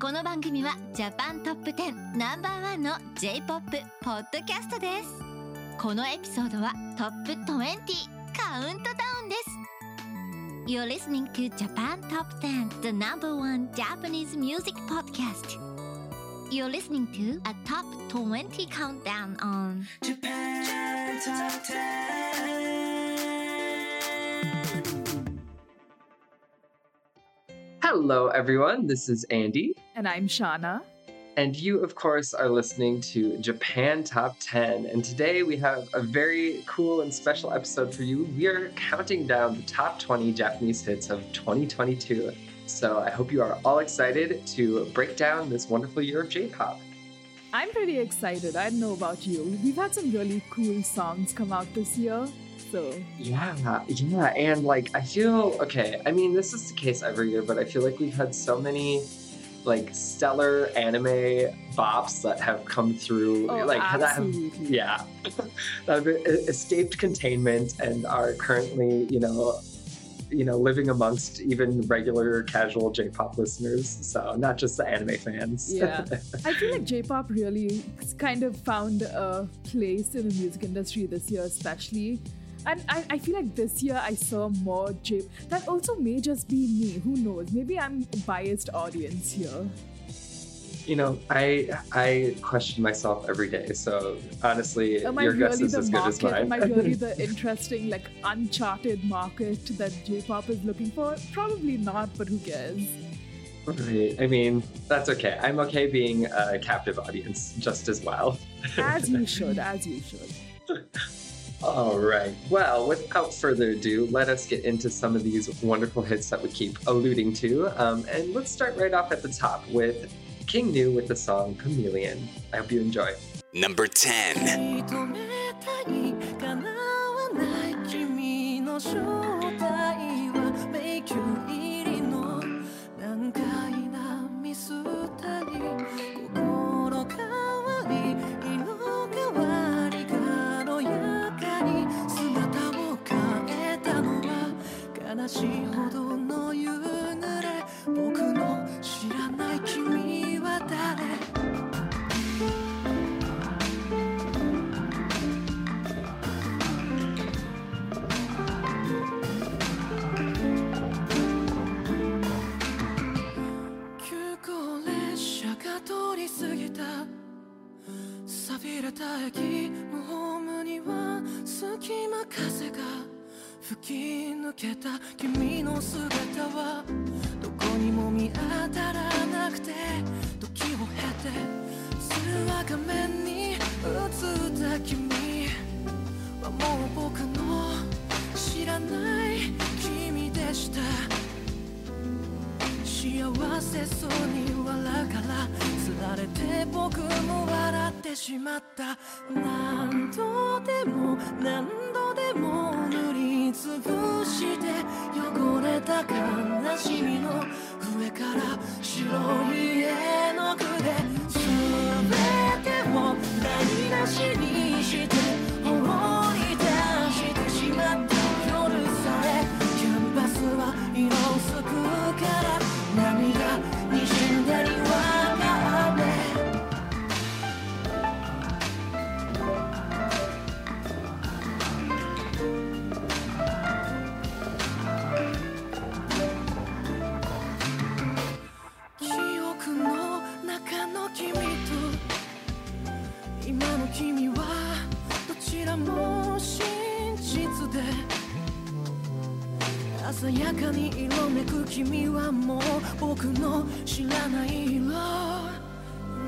この番組はジャパントップ10ナンバーワンの J-POP ポッドキャストですこのエピソードはトップ20カウントダウンです You're listening to Japan Top 10 the number one Japanese music podcast You're listening to a top 20 countdown on Japan Top 10. Hello, everyone. This is Andy. And I'm Shauna. And you, of course, are listening to Japan Top 10. And today we have a very cool and special episode for you. We are counting down the top 20 Japanese hits of 2022. So I hope you are all excited to break down this wonderful year of J pop. I'm pretty excited. I don't know about you. We've had some really cool songs come out this year. So Yeah, yeah. And like, I feel okay. I mean, this is the case every year, but I feel like we've had so many like stellar anime bops that have come through. Oh, like, that have yeah that have escaped containment and are currently you know you know living amongst even regular casual j-pop listeners so not just the anime fans Yeah. I feel like J-pop really kind of found a place in the music industry this year, especially. And I, I feel like this year I saw more J. That also may just be me. Who knows? Maybe I'm a biased audience here. you know i i question myself every day so honestly Am your guess really is the as good as mine Am I really the interesting, like uncharted market that J-pop is looking for? Probably not, but who cares? Right. i mean that's okay i'm okay being a captive audience just as well As you should, as you should. All right. Well, without further ado, let us get into some of these wonderful hits that we keep alluding to. Um, and let's start right off at the top with King Gnu with the song Chameleon. I hope you enjoy. Number 10. しほどの夕暮れ僕の知らない君は誰？急行列車が通り過ぎた。錆びれた駅のホームには隙間風が。吹き抜けた君の姿はどこにも見当たらなくて時を経て通話画面に映った君はもう僕の知らない君でした。幸せそうに笑うからつられて僕も笑ってしまった。何度でも何度でも塗りつぶして汚れた悲しみの上から白い絵の具で全てを台無しにして放り出してしまった夜さえキャンバスは色づくから君はどちらも真実で鮮やかに色めく君はもう僕の知らない色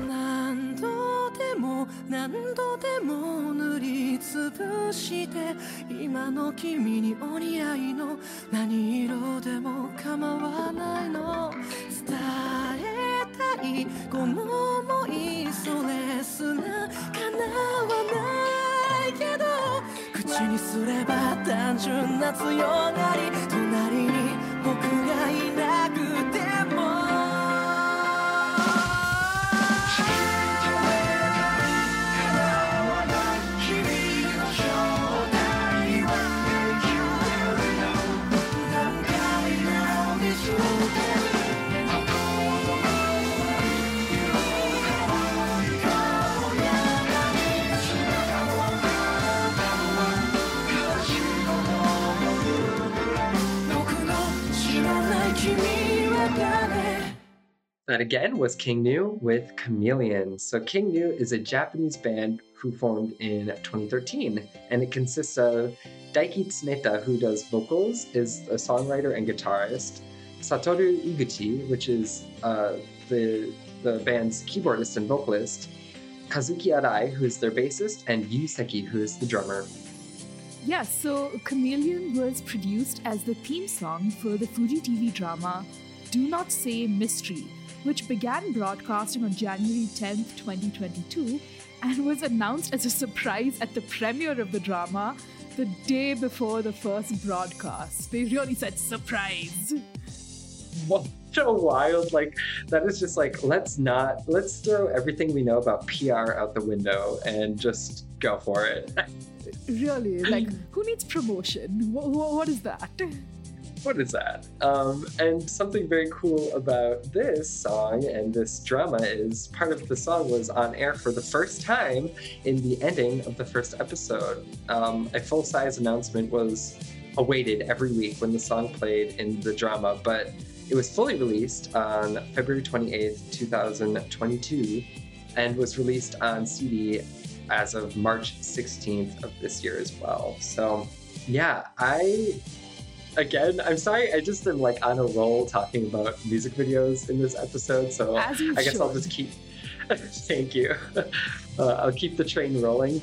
何度でも何度でも塗りつぶして今の君にお似合いの何色でも構わないの。伝えたいこの想いそれすら叶わないけど口にすれば単純な強がり隣に僕がいなくて。That again was King Gnu with Chameleon. So King Gnu is a Japanese band who formed in 2013, and it consists of Daiki Tsuneta, who does vocals, is a songwriter and guitarist, Satoru Iguchi, which is uh, the the band's keyboardist and vocalist, Kazuki Arai, who is their bassist, and Yu Seki, who is the drummer. Yeah, so Chameleon was produced as the theme song for the Fuji TV drama Do Not Say Mystery, which began broadcasting on January 10th, 2022, and was announced as a surprise at the premiere of the drama the day before the first broadcast. They really said surprise. What a wild, like, that is just like, let's not, let's throw everything we know about PR out the window and just go for it. Really, like, who needs promotion? What, what is that? What is that? Um, and something very cool about this song and this drama is part of the song was on air for the first time in the ending of the first episode. Um, a full size announcement was awaited every week when the song played in the drama, but it was fully released on February 28th, 2022, and was released on CD as of March 16th of this year as well. So, yeah, I again, I'm sorry, I just am like on a roll talking about music videos in this episode. So I guess should. I'll just keep. Thank you. Uh, I'll keep the train rolling.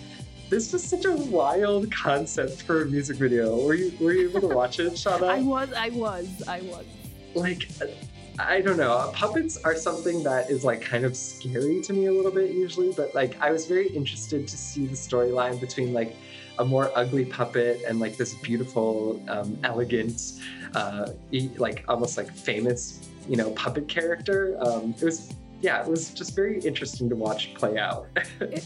This was such a wild concept for a music video. Were you were you able to watch it, Shauna? I was, I was, I was. Like, I don't know. Puppets are something that is like kind of scary to me a little bit usually, but like I was very interested to see the storyline between like a more ugly puppet and like this beautiful, um, elegant, uh, like almost like famous, you know, puppet character. Um, it was, yeah, it was just very interesting to watch play out. it,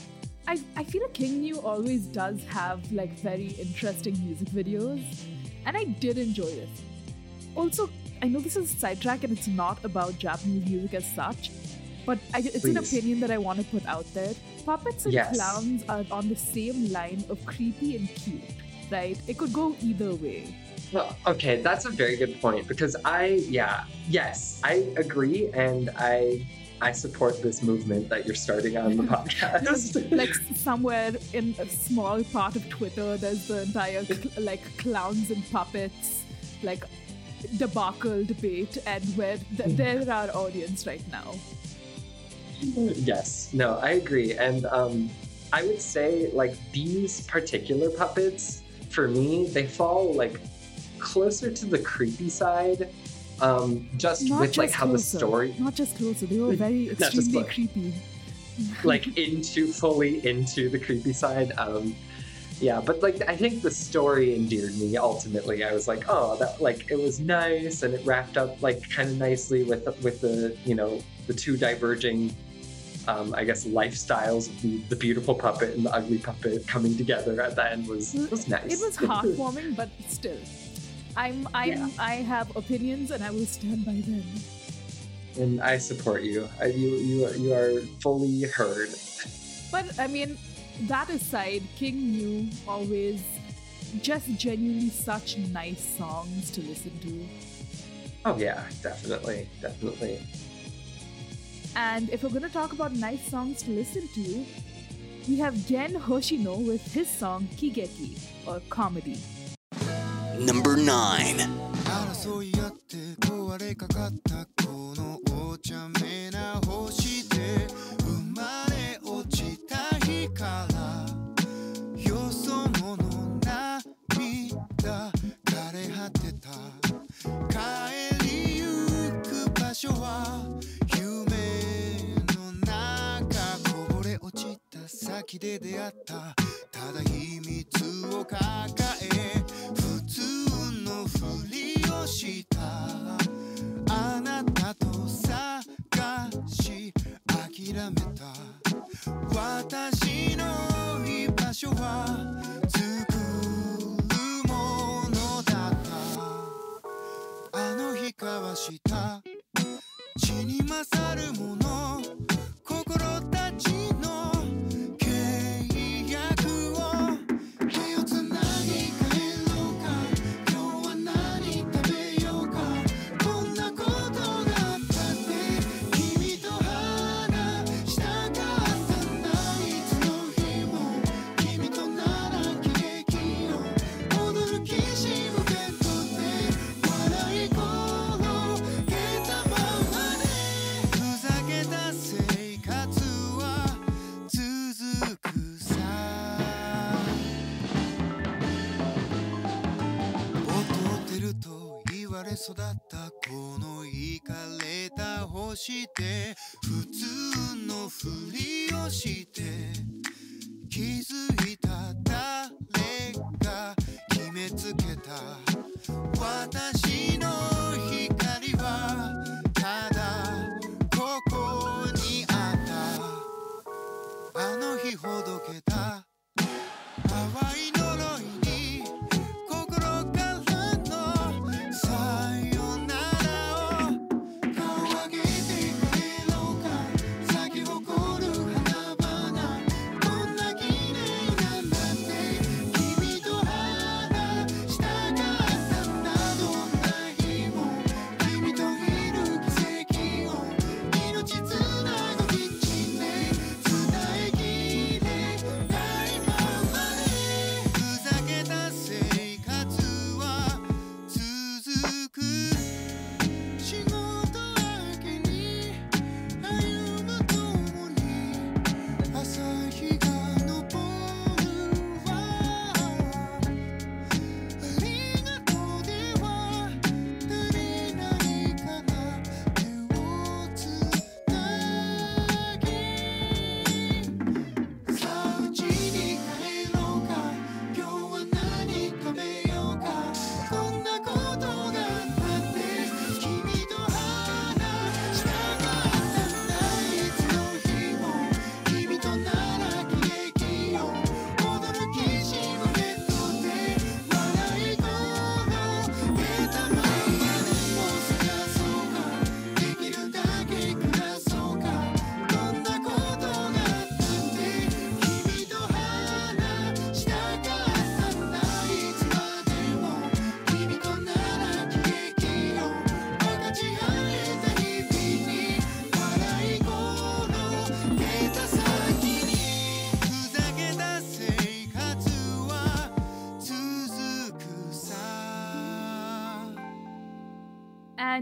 I, I feel like King Gnu always does have like very interesting music videos, and I did enjoy this. Also, I know this is a sidetrack and it's not about Japanese music as such, but I, it's Please. an opinion that I want to put out there. Puppets and yes. clowns are on the same line of creepy and cute, right? It could go either way. Well, okay, that's a very good point because I, yeah, yes, I agree, and I I support this movement that you're starting on the podcast. like somewhere in a small part of Twitter, there's the entire like clowns and puppets like debacle debate, and where th- they're our audience right now. Yes, no, I agree. And um, I would say, like, these particular puppets, for me, they fall, like, closer to the creepy side. Um, just Not with just like how closer. the story Not just closer, they were very extremely creepy. like into fully into the creepy side. Um, yeah, but like I think the story endeared me ultimately. I was like, oh, that like it was nice and it wrapped up like kind of nicely with with the you know the two diverging um, I guess lifestyles of the, the beautiful puppet and the ugly puppet coming together at the end was was nice. It was heartwarming, but still, I'm I'm yeah. I have opinions and I will stand by them. And I support you. I, you you you are fully heard. But I mean, that aside, King Gnu always just genuinely such nice songs to listen to. Oh yeah, definitely, definitely. And if we're going to talk about nice songs to listen to, we have Gen Hoshino with his song Kigeki, or Comedy. Number 9先で出会った。ただ秘密を抱え普通のふりをした。あなたと探し諦めた。私の居場所は作るものだった。あの日交わした。血に勝るもの心たちれ育ったこのイカれた星で普通のふりをして気づいた誰が決めつけた。私の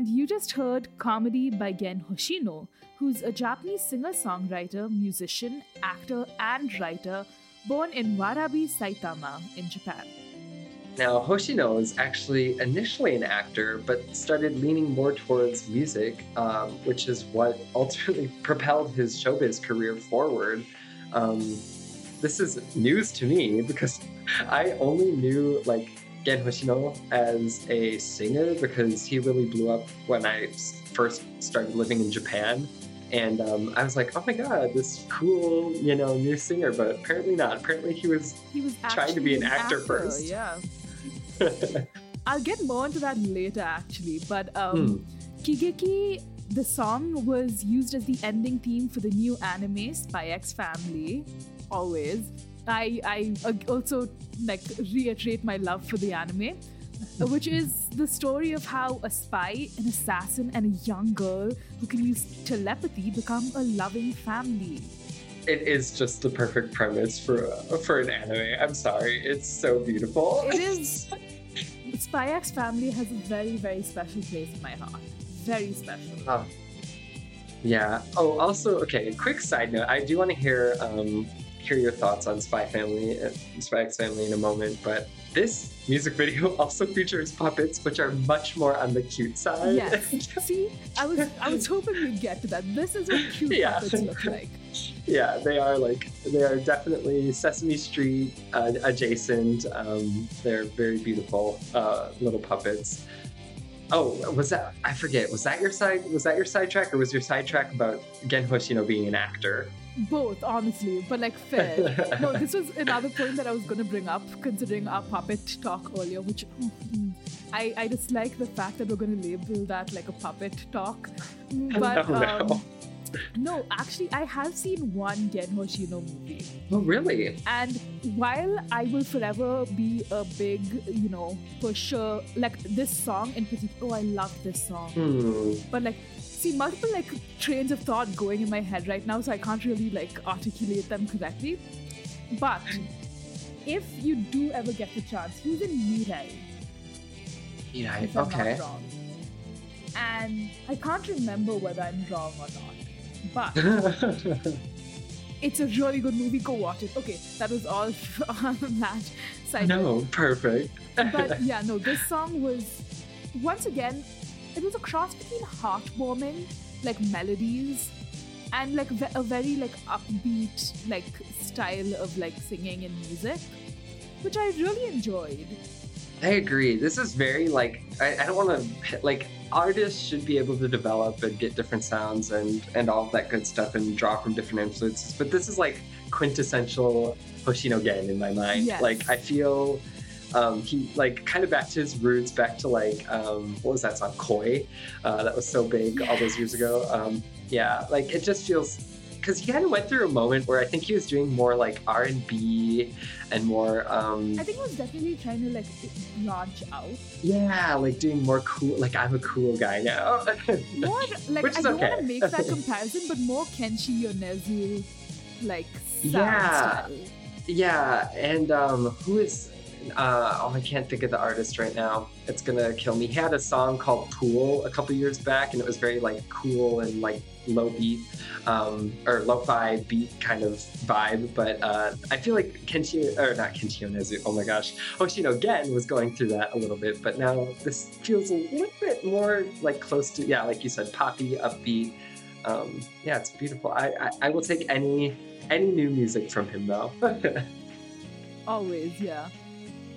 And you just heard Comedy by Gen Hoshino, who's a Japanese singer songwriter, musician, actor, and writer born in Warabi, Saitama, in Japan. Now, Hoshino is actually initially an actor, but started leaning more towards music, um, which is what ultimately propelled his showbiz career forward. Um, this is news to me because I only knew like Gen Hoshino as a singer because he really blew up when I first started living in Japan. And um, I was like, oh my god, this cool, you know, new singer, but apparently not. Apparently he was He was Trying to be an actor first. Yeah. I'll get more into that later, actually. But um, Kigeki, the song was used as the ending theme for the new anime Spy X Family. Always. I I uh, also like reiterate my love for the anime, uh, which is the story of how a spy, an assassin, and a young girl who can use telepathy become a loving family. It is just the perfect premise for for an anime. I'm sorry, it's so beautiful. It is. Spy X Family has a very, very special place in my heart. Very special. Oh. Yeah. Oh, also, okay. A quick side note: I do want to hear um, hear your thoughts on Spy Family, Spy X Family in a moment. But this music video also features puppets, which are much more on the cute side. Yes. See, I was I was hoping we'd get to that. This is what cute Yeah. puppets look like. yeah, they are like they are definitely Sesame Street uh, adjacent. Um, they're very beautiful uh, little puppets. Oh, was that? I forget. Was that your side? Was that your sidetrack, or was your sidetrack about Gen Hoshino being an actor? Both, honestly, but like fair. no, this was another point that I was gonna bring up, considering our puppet talk earlier, which mm, I I dislike the fact that we're gonna label that like a puppet talk. Mm, But No, no. um, no, actually, I have seen one Gen Hoshino movie. Oh, really? And while I will forever be a big, you know, pusher, like this song in particular, oh, I love this song. Hmm. But like, see, multiple like trains of thought going in my head right now, so I can't really like articulate them correctly. But if you do ever get the chance, he's in Mirai, Yeah. if I'm Okay. not wrong. And I can't remember whether I'm wrong or not. But it's a really good movie. Go watch it. Okay, that was all on that side. no, perfect. but yeah, no, this song was once again, it was a cross between heartwarming, like melodies, and like a very like upbeat like style of like singing and music, which I really enjoyed. I agree. This is very like I, I don't want to like artists should be able to develop and get different sounds and and all that good stuff and draw from different influences. But this is like quintessential Hoshino Gen in my mind. Yes. Like I feel um, he like kind of back to his roots, back to like um, what was that song Koi? Uh, that was so big all those years ago. Um, yeah, like it just feels because he kind of went through a moment where I think he was doing more like R and B and more um, I think he was definitely trying to like launch out yeah, like doing more cool. Like I'm a cool guy now. more like Which I don't okay. want to make that comparison, but more Kenshi Yonezu like Yeah. style. yeah, and um, who is? Uh, oh, I can't think of the artist right now. It's gonna kill me. He had a song called "Pool" a couple years back, and it was very like cool and like low beat um, or lo-fi beat kind of vibe. But uh, I feel like Kenshi or not Kenshi Yonezu. Oh my gosh, Hoshino Gen was going through that a little bit, but now this feels a little bit more like close to yeah, like you said, poppy, upbeat. Um, yeah, it's beautiful. I, I I will take any any new music from him though. Always, yeah.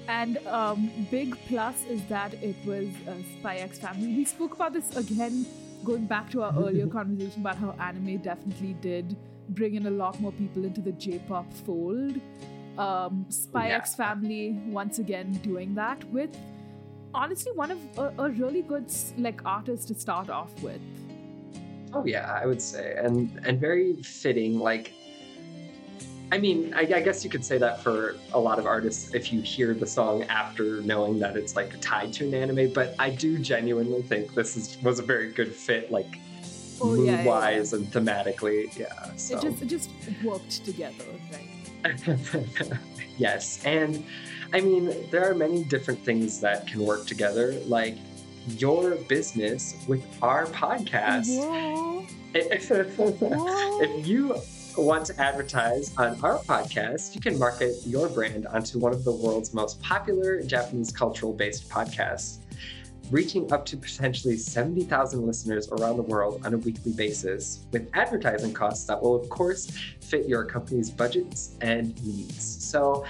And um, big plus is that it was a Spy X Family. We spoke about this again, going back to our earlier conversation about how anime definitely did bring in a lot more people into the J-pop fold. Um, Spy Yeah. X Family once again doing that with honestly one of a, a really good like artist to start off with. Oh yeah, I would say, and and very fitting. Like, I mean, I, I guess you could say that for a lot of artists if you hear the song after knowing that it's like tied to an anime. But I do genuinely think this is was a very good fit, like Oh, mood yeah, yeah, wise and thematically. Yeah. So. It just it just worked together, right? yes, and I mean, there are many different things that can work together, like your business with our podcast. If if you want to advertise on our podcast, you can market your brand onto one of the world's most popular Japanese cultural based podcasts, reaching up to potentially 70,000 listeners around the world on a weekly basis, with advertising costs that will, of course, fit your company's budgets and needs. So,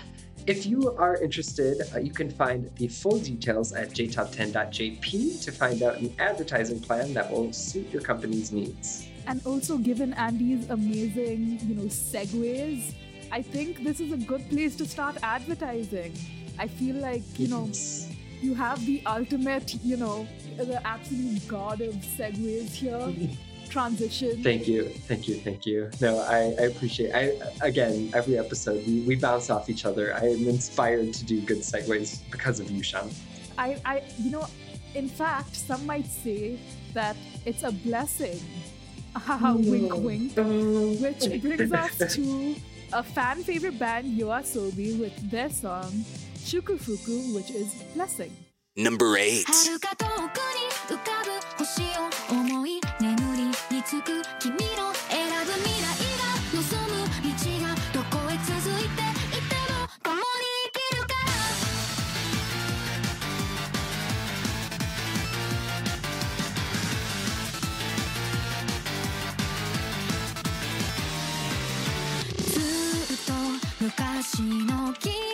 if you are interested, uh, you can find the full details at jtop10.jp to find out an advertising plan that will suit your company's needs. And also, given Andy's amazing, you know, segues, I think this is a good place to start advertising. I feel like, you know, you have the ultimate, you know, the absolute god of segues here. Transition. Thank you, thank you, thank you. No, I, I appreciate. I again, every episode we, we bounce off each other. I am inspired to do good segues because of you, Sean. I, I, you know, in fact, some might say that it's a blessing. Haha, wink, wink. Which brings us to a fan favorite band, Yoasobi, with their song Shukufuku, which is blessing. Number 8. 私の気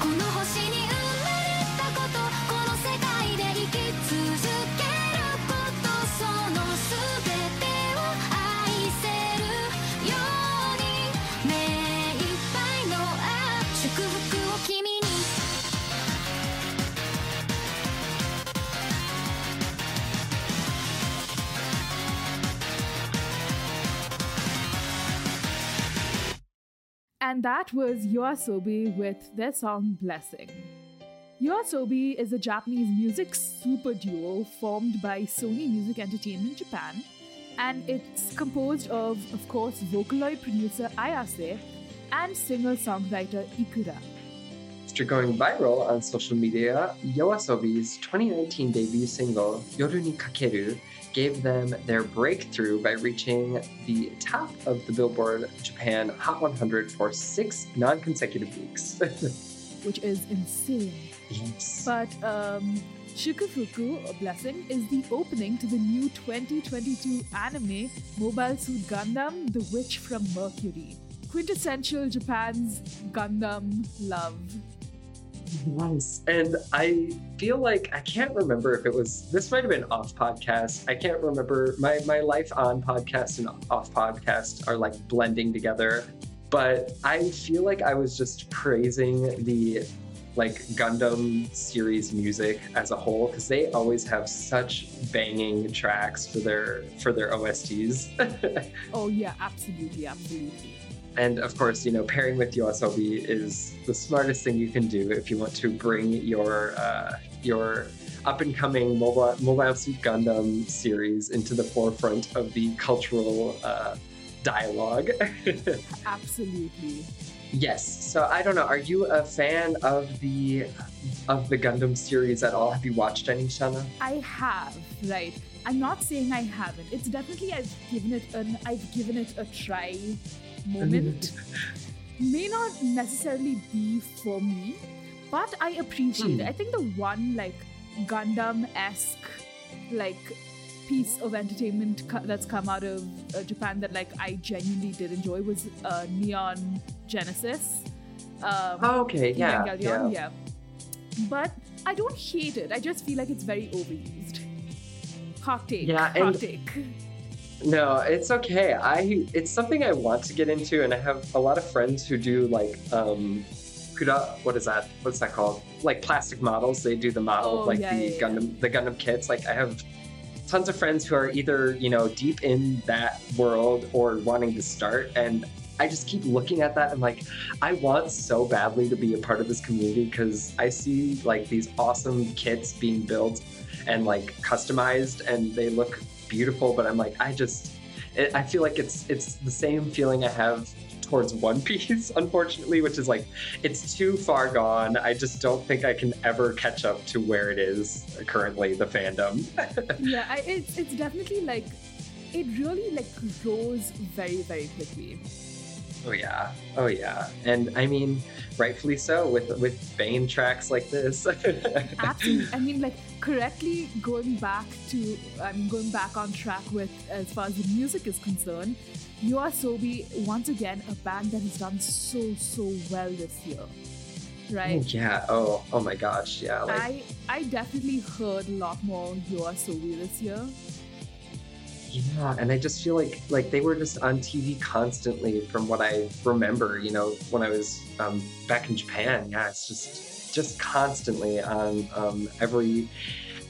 この星に And that was Yoasobi with their song Blessing. Yoasobi is a Japanese music super duo formed by Sony Music Entertainment Japan, and it's composed of, of course, Vocaloid producer Ayase and singer songwriter Ikura. After going viral on social media, Yoasobi's 2019 debut single, Yoru ni Kakeru, gave them their breakthrough by reaching the top of the Billboard Japan Hot 100 for six non consecutive weeks. which is insane. yes. But um, Shukufuku, or Blessing, is the opening to the new 2022 anime Mobile Suit Gundam The Witch from Mercury. Quintessential Japan's Gundam love. Nice. And I feel like I can't remember if it was this might have been off podcast. I can't remember my my life on podcast and off podcast are like blending together. But I feel like I was just praising the like Gundam series music as a whole because they always have such banging tracks for their for their OSTs. Oh, yeah, absolutely, absolutely. And of course, you know, pairing with Yoasobi is the smartest thing you can do if you want to bring your uh, your up and coming mobile Mobile Suit Gundam series into the forefront of the cultural uh, dialogue. Absolutely. yes. So I don't know. Are you a fan of the of the Gundam series at all? Have you watched any, Shauna? I have, right. I'm not saying I haven't. It's definitely I've given it an I've given it a try moment. May not necessarily be for me, but I appreciate it. Hmm. I think the one like Gundam-esque like piece of entertainment co- that's come out of uh, Japan that like I genuinely did enjoy was uh, Neon Genesis. Um, Oh, okay. Yeah. Yeah. yeah. But I don't hate it. I just feel like it's very overused. Hot take. Yeah, hot and- take. No, it's okay. I it's something I want to get into, and I have a lot of friends who do like um, kuda. What is that? What's that called? Like plastic models. They do the model Oh, of like yeah, the yeah, yeah. Gundam, the Gundam kits. Like I have tons of friends who are either you know deep in that world or wanting to start, and I just keep looking at that. and like, I want so badly to be a part of this community because I see like these awesome kits being built and like customized, and they look beautiful. But I'm like, I just, it, I feel like it's it's the same feeling I have towards One Piece, unfortunately, which is like, it's too far gone. I just don't think I can ever catch up to where it is currently, the fandom. yeah, I, it's it's definitely like it really like grows very very quickly. Oh yeah, oh yeah, and I mean, rightfully so with with Bane tracks like this. Absolutely. I mean, like correctly going back to I mean going back on track with as far as the music is concerned. Yoasobi once again a band that has done so so well this year, Oh, right? yeah. Oh, oh my gosh. Yeah. Like, I I definitely heard a lot more Yoasobi this year. Yeah, and I just feel like like they were just on TV constantly, from what I remember. You know, when I was um, back in Japan. Yeah, it's just just constantly on um, every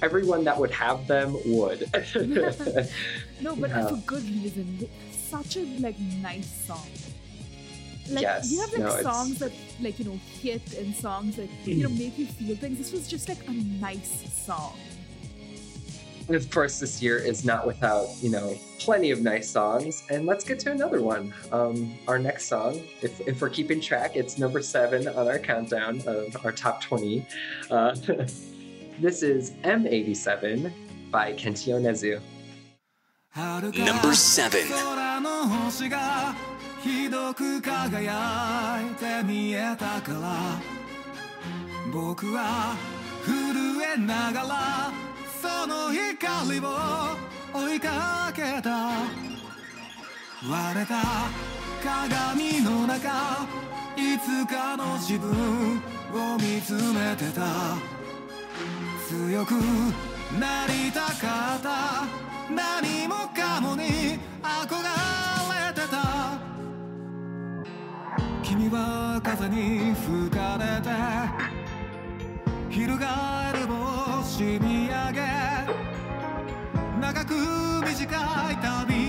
everyone that would have them would. No, but Yeah. for good reason. Such a like nice song. Like Yes, you have like no, it's- songs that like you know hit and songs that you know make you feel things. This was just like a nice song. Of course, this year is not without, you know, plenty of nice songs. And let's get to another one. Um, our next song, if, if we're keeping track, it's number seven on our countdown of our top 20. Uh, this is M87 by Kenshi Yonezu. Number seven. その光を追いかけた。割れた鏡の中いつかの自分を見つめてた。強くなりたかった。何もかもに憧れてた。君は風に吹かれて翻る星見上げ。長く短い旅。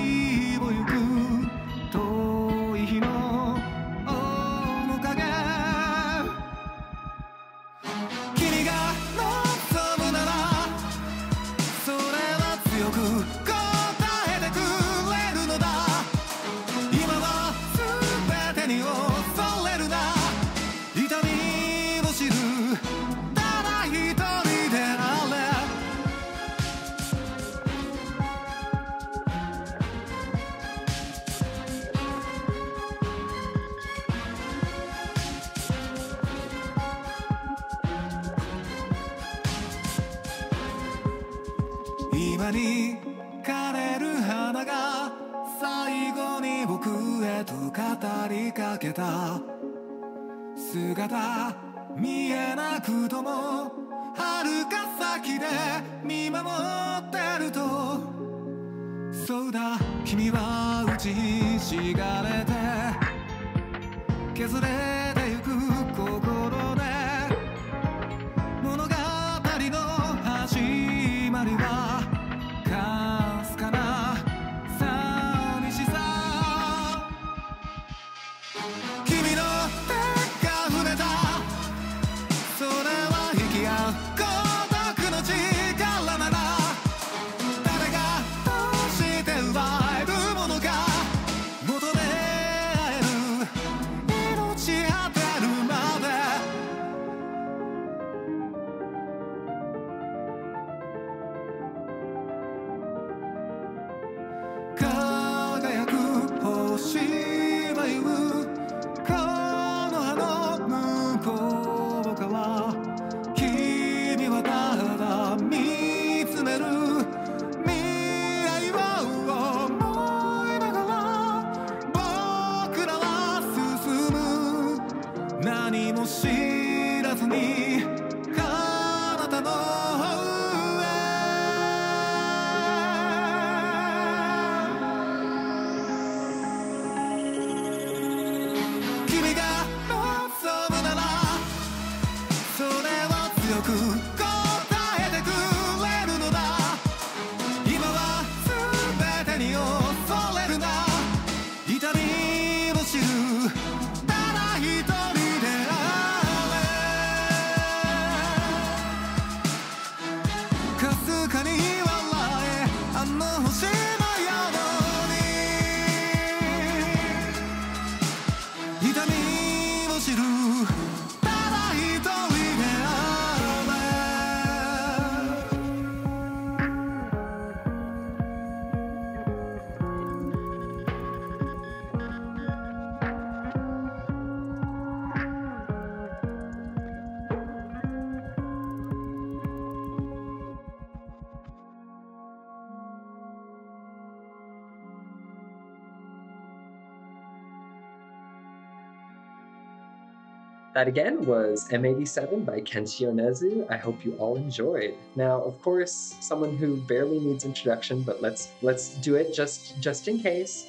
That again was M87 by Kenshi Yonezu. I hope you all enjoyed. Now, of course, someone who barely needs introduction, but let's let's do it just just in case.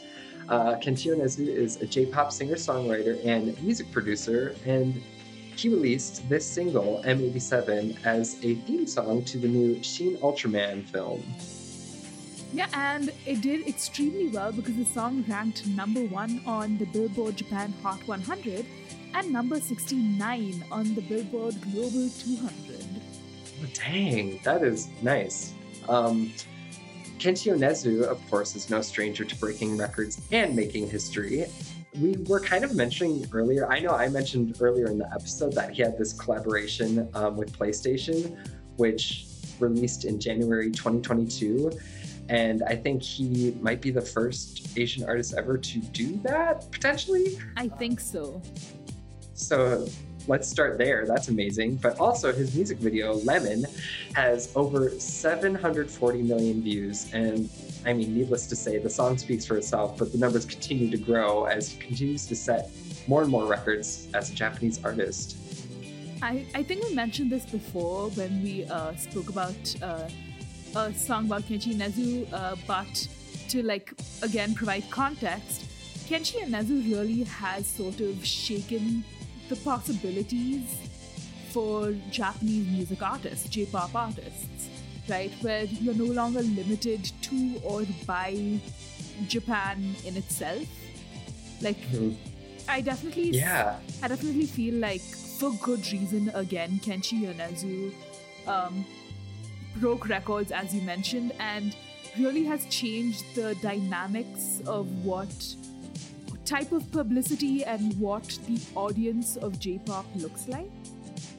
Uh, Kenshi Yonezu is a J-pop singer-songwriter and music producer, and he released this single M87 as a theme song to the new Shin Ultraman film. Yeah, and it did extremely well because the song ranked number one on the Billboard Japan Hot 100 and number 69 on the Billboard Global 200. Oh, dang, that is nice. Um, Kenshi Yonezu, of course, is no stranger to breaking records and making history. We were kind of mentioning earlier, I know I mentioned earlier in the episode that he had this collaboration um, with PlayStation, which released in January 2022. And I think he might be the first Asian artist ever to do that, potentially. I think so. So let's start there. That's amazing. But also, his music video, Lemon, has over 740 million views. And I mean, needless to say, the song speaks for itself, but the numbers continue to grow as he continues to set more and more records as a Japanese artist. I, I think we mentioned this before when we uh, spoke about uh, a song about Kenshi Yonezu, uh, but to like again provide context, Kenshi Yonezu really has sort of shaken the possibilities for Japanese music artists, J-pop artists, right? Where you're no longer limited to or by Japan in itself. Like, I definitely Yeah. I definitely feel like, for good reason, again, Kenshi Yonezu um, broke records, as you mentioned, and really has changed the dynamics of what type of publicity and what the audience of J-pop looks like.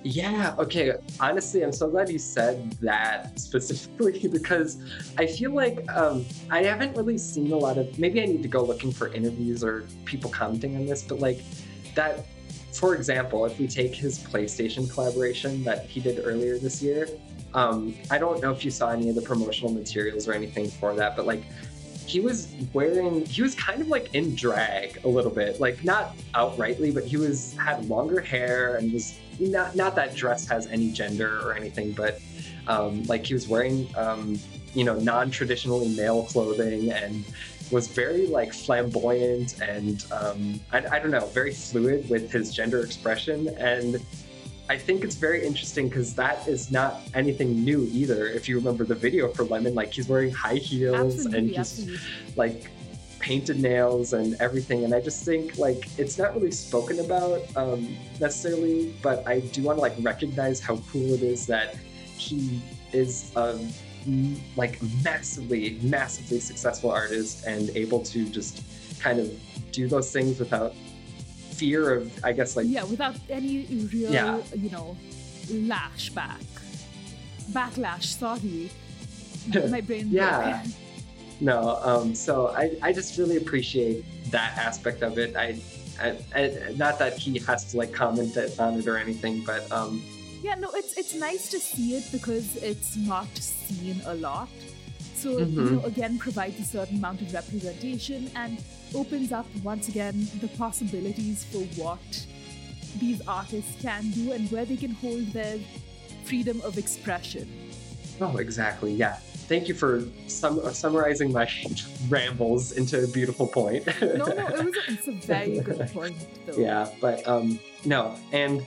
Yeah, okay. Honestly, I'm so glad you said that specifically because I feel like um, I haven't really seen a lot of. Maybe I need to go looking for interviews or people commenting on this, but like that for example, if we take his PlayStation collaboration that he did earlier this year, um, I don't know if you saw any of the promotional materials or anything for that, but like he was wearing he was kind of like in drag a little bit like not outrightly but he was had longer hair and was not not that dress has any gender or anything but um, like he was wearing um, you know non-traditionally male clothing and was very like flamboyant and um, I, I don't know very fluid with his gender expression. And I think it's very interesting because that is not anything new either. If you remember the video for Lemon, like he's wearing high heels Absolutely, and he's absolutely. like painted nails and everything. And I just think like it's not really spoken about um, necessarily, but I do want to like recognize how cool it is that he is a like massively, massively successful artist and able to just kind of do those things without fear of, I guess, like yeah, without any real, Yeah. you know, lashback, backlash. Sorry, my brain. Yeah. No, um, so I, I just really appreciate that aspect of it. I, I, I not that he has to like comment on it or anything, but um, Yeah, no, it's it's nice to see it because it's not seen a lot. So you Mhm. know, again, provides a certain amount of representation and opens up once again the possibilities for what these artists can do and where they can hold their freedom of expression. oh, exactly, yeah. Thank you for sum- summarizing my rambles into a beautiful point. No, no, it was a, it's a very good point, though. yeah, but um, no, and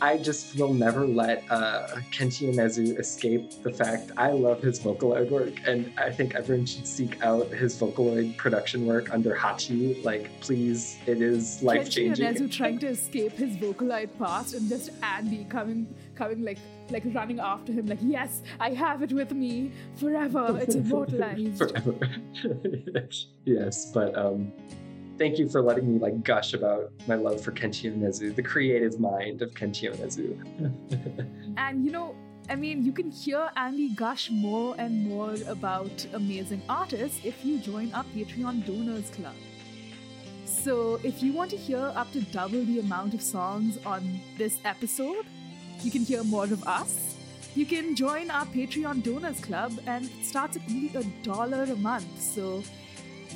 I just will never let uh, Kenshi Yonezu escape the fact I love his Vocaloid work, and I think everyone should seek out his Vocaloid production work under Hachi. Like, please, it is life changing. Yonezu trying to escape his vocaloid past and just Andy coming coming like like running after him like yes I have it with me forever it's immortalized Forever. yes, but um, thank you for letting me like gush about my love for Kenshi Yonezu, the creative mind of Kenshi Yonezu. and you know I mean you can hear Andy gush more and more about amazing artists if you join our Patreon donors club so if you want to hear up to double the amount of songs on this episode you can hear more of us you can join our Patreon donors club and it starts at only a dollar a month. So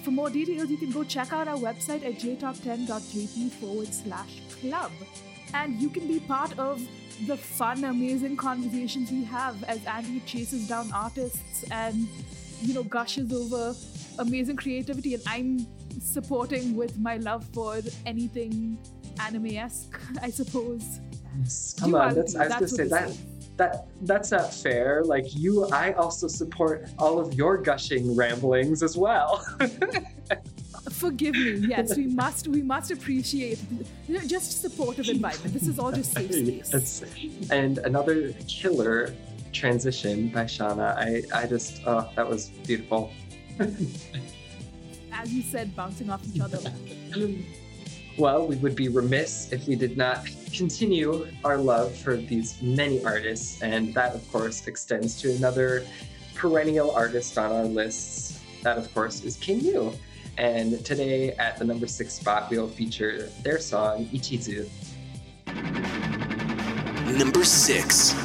for more details, you can go check out our website at jtop10.jp forward slash club. And you can be part of the fun, amazing conversations we have as Andy chases down artists and, you know, gushes over amazing creativity. And I'm supporting with my love for anything anime esque, I suppose. Come on, that's, I was gonna say that is. That that's not fair. Like you, I also support all of your gushing ramblings as well. Forgive me. Yes, we must. We must appreciate just supportive environment. This is all just safe space. Yes. And another killer transition by Shauna. I I just oh that was beautiful. As you said, bouncing off each other. Well, we would be remiss if we did not continue our love for these many artists, and that, of course, extends to another perennial artist on our lists. That, of course, is King Gnu. And today, at the number six spot, we'll feature their song Ichizu. Number 6.「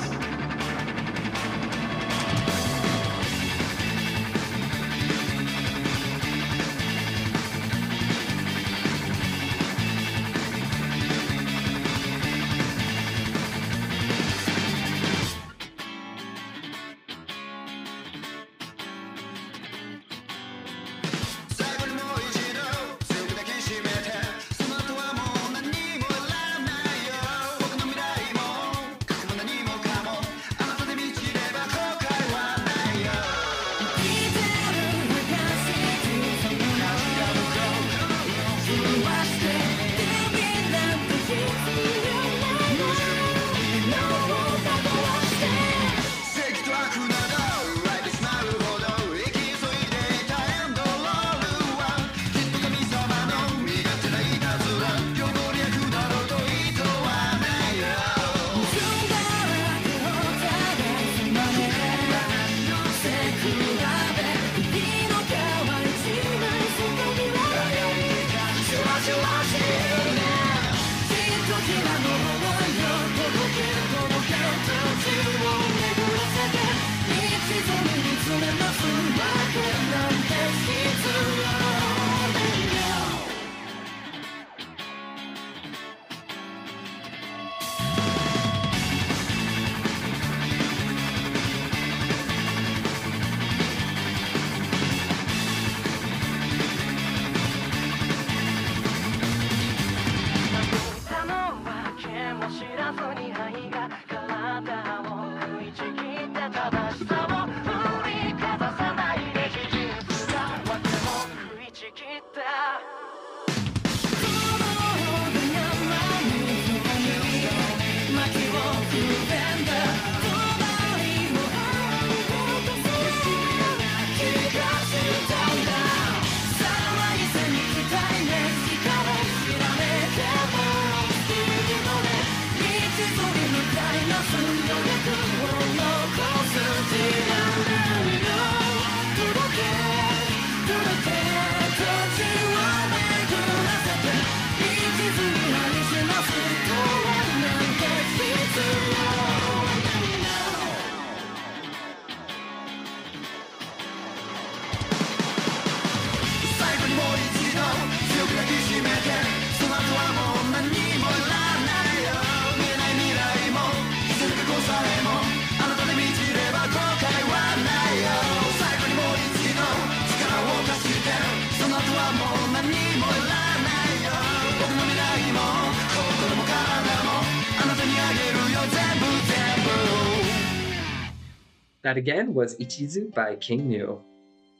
That again was Ichizu by King Gnu.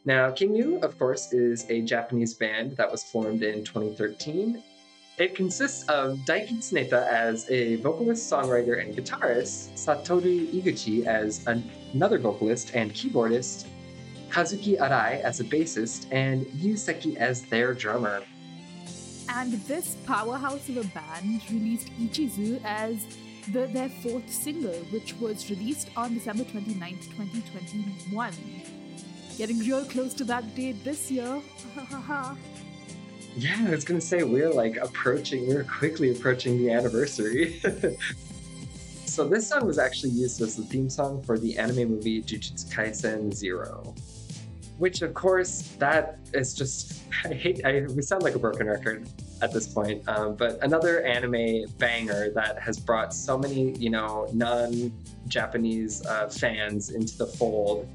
Now, King Gnu, of course, is a Japanese band that was formed in 2013. It consists of Daiki Tsuneta as a vocalist, songwriter, and guitarist, Satoru Iguchi as an- another vocalist and keyboardist, Kazuki Arai as a bassist, and Yu Seki as their drummer. And this powerhouse of a band released Ichizu as the, their fourth single, which was released on December 29th, 2021. Getting real close to that date this year. Yeah, I was gonna say we're like approaching, we're quickly approaching the anniversary. so this song was actually used as the theme song for the anime movie Jujutsu Kaisen Zero, which of course that is just I hate. I, we sound like a broken record at this point, um, but another anime banger that has brought so many you know non-Japanese uh, fans into the fold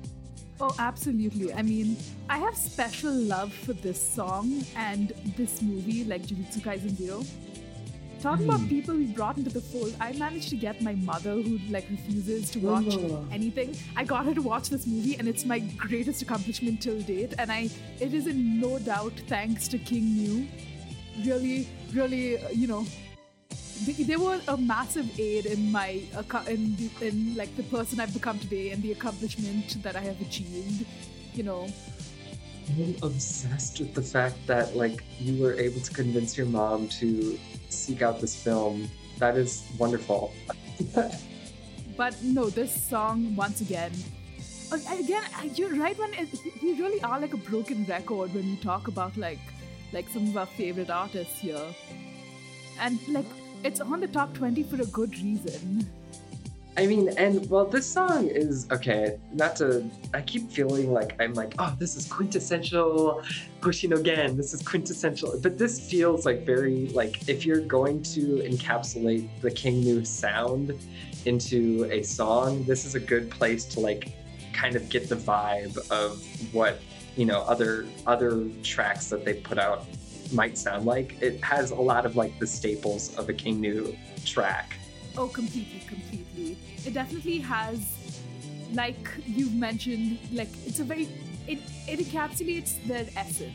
Oh, absolutely. I mean, I have special love for this song and this movie, like Jujutsu Kaisen Zero. Talking about people we brought into the fold, I managed to get my mother, who like refuses to watch Oh. anything. I got her to watch this movie, and it's my greatest accomplishment till date. And I, it is in no doubt thanks to King Gnu. Really, really, you know, they, they were a massive aid in my in the, in like the person I've become today and the accomplishment that I have achieved. You know, I'm obsessed with the fact that like you were able to convince your mom to seek out this film. That is wonderful. but no, this song once again. Again, you're right. When it, we really are like a broken record when we talk about like like some of our favorite artists here, and like it's on the top twenty for a good reason. I mean, and well, this song is okay. Not to, I keep feeling like I'm like, oh, this is quintessential Hoshino Gen. This is quintessential, but this feels like very like if you're going to encapsulate the King Gnu sound into a song, this is a good place to like kind of get the vibe of what you know other other tracks that they put out might sound like. It has a lot of like the staples of a King Gnu track. Oh, completely, completely. It definitely has, like you've mentioned, like it's a very it it encapsulates their essence.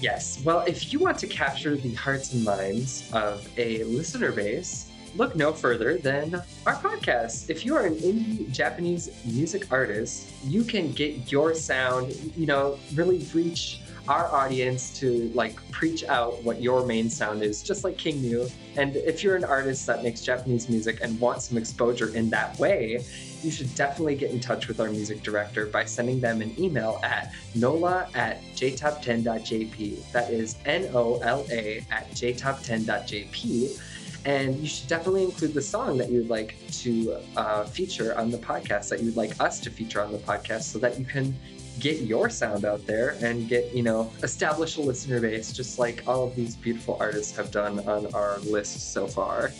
Yes. Well, if you want to capture the hearts and minds of a listener base, look no further than our podcast. If you are an indie Japanese music artist, you can get your sound, you know, really reach our audience to like preach out what your main sound is, just like King Gnu. And if you're an artist that makes Japanese music and wants some exposure in that way, you should definitely get in touch with our music director by sending them an email at nola at jtop10.jp. That is N O L A at jtop10.jp. And you should definitely include the song that you'd like to uh, feature on the podcast, that you'd like us to feature on the podcast, so that you can get your sound out there and get, you know, establish a listener base, just like all of these beautiful artists have done on our list so far.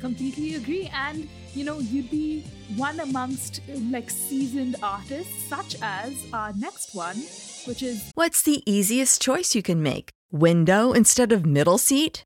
Completely agree. And you know, you'd be one amongst like seasoned artists, such as our next one, which is What's the easiest choice you can make? Window instead of middle seat?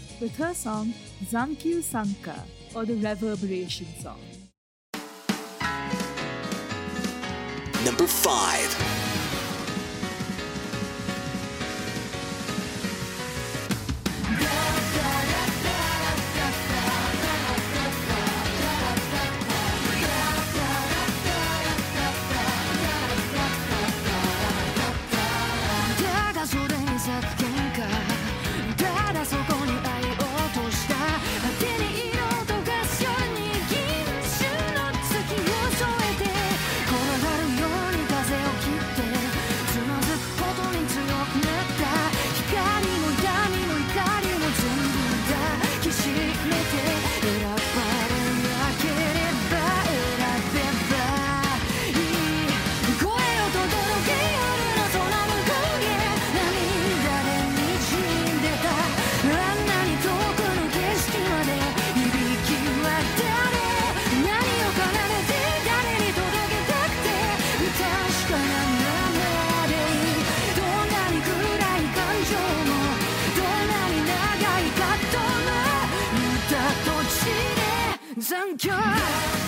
with her song Zankyo Sanka or the Reverberation song. Number 5. And that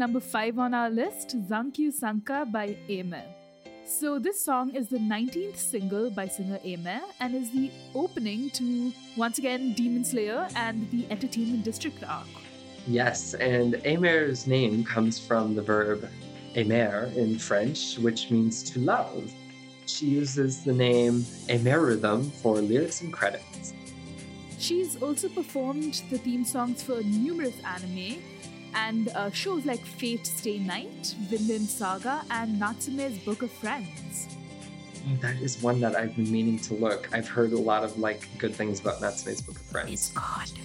number five on our list, Zankyo Sanka by Aimer. So this song is the 19th single by singer Aimer and is the opening to once again Demon Slayer and the Entertainment District arc. Yes, and Aimer's name comes from the verb aimer in French, which means to love. She uses the name Aimerythm for lyrics and credits. She's also performed the theme songs for numerous anime and uh, shows like Fate Stay Night, Vinland Saga, and Natsume's Book of Friends. Oh, that is one that I've been meaning to look. I've heard a lot of like good things about Natsume's Book of Friends. It's good.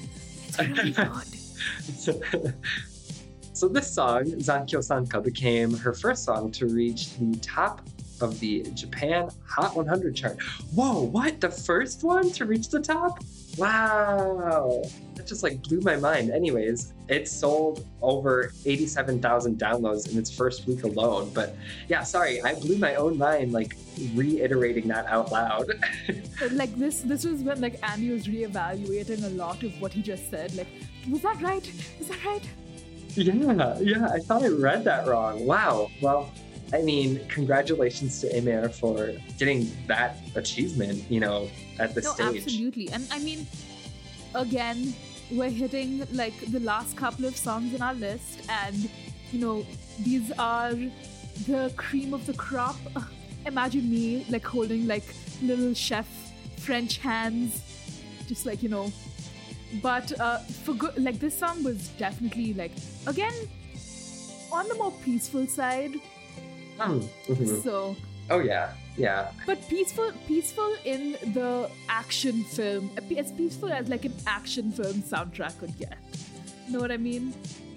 It's really good. so this song, Zankyo Sanka, became her first song to reach the top of the Japan Hot 100 chart. Whoa, what? The first one to reach the top? Wow. That just like blew my mind. Anyways, it sold over 87,000 downloads in its first week alone. But yeah, sorry, I blew my own mind like reiterating that out loud. like this this was when like Andy was reevaluating a lot of what he just said. Like, was that right? Was that right? Yeah, yeah, I thought I read that wrong. Wow. Well, I mean, congratulations to Aimer for getting that achievement, you know, at the no, stage. absolutely. And I mean, again, we're hitting like the last couple of songs in our list, and you know, these are the cream of the crop. Imagine me like holding like little chef French hands, just like, you know, but uh, for good, like this song was definitely like again on the more peaceful side. Mm, mhm. So, Oh yeah, yeah. but peaceful, peaceful in the action film, as peaceful as like an action film soundtrack could get. Know what I mean?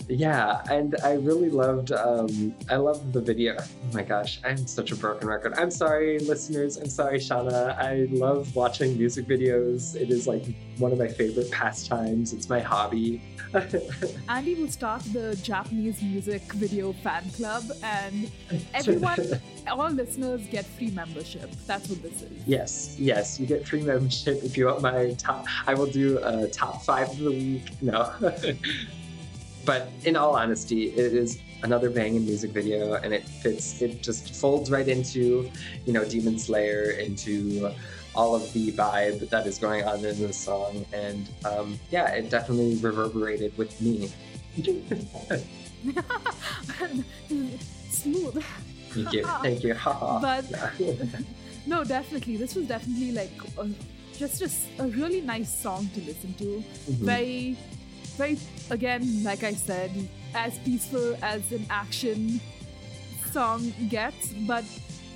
Yeah, and I really loved um I loved the video. Oh my gosh, I'm such a broken record. I'm sorry, listeners. I'm sorry, Shauna. I love watching music videos. It is like one of my favorite pastimes. It's my hobby. Andy will start the Japanese music video fan club, and everyone, all listeners get free membership. That's what this is. yes, yes, you get free membership if you want my top. I will do a top five of the week. No. but in all honesty, it is another banging music video and it fits it just folds right into you know demon slayer into all of the vibe that is going on in this song and um, yeah it definitely reverberated with me Smooth. thank you thank you. But- No, definitely. This was definitely like just a really nice song to listen to. Very, very, again, like I said, as peaceful as an action song gets, but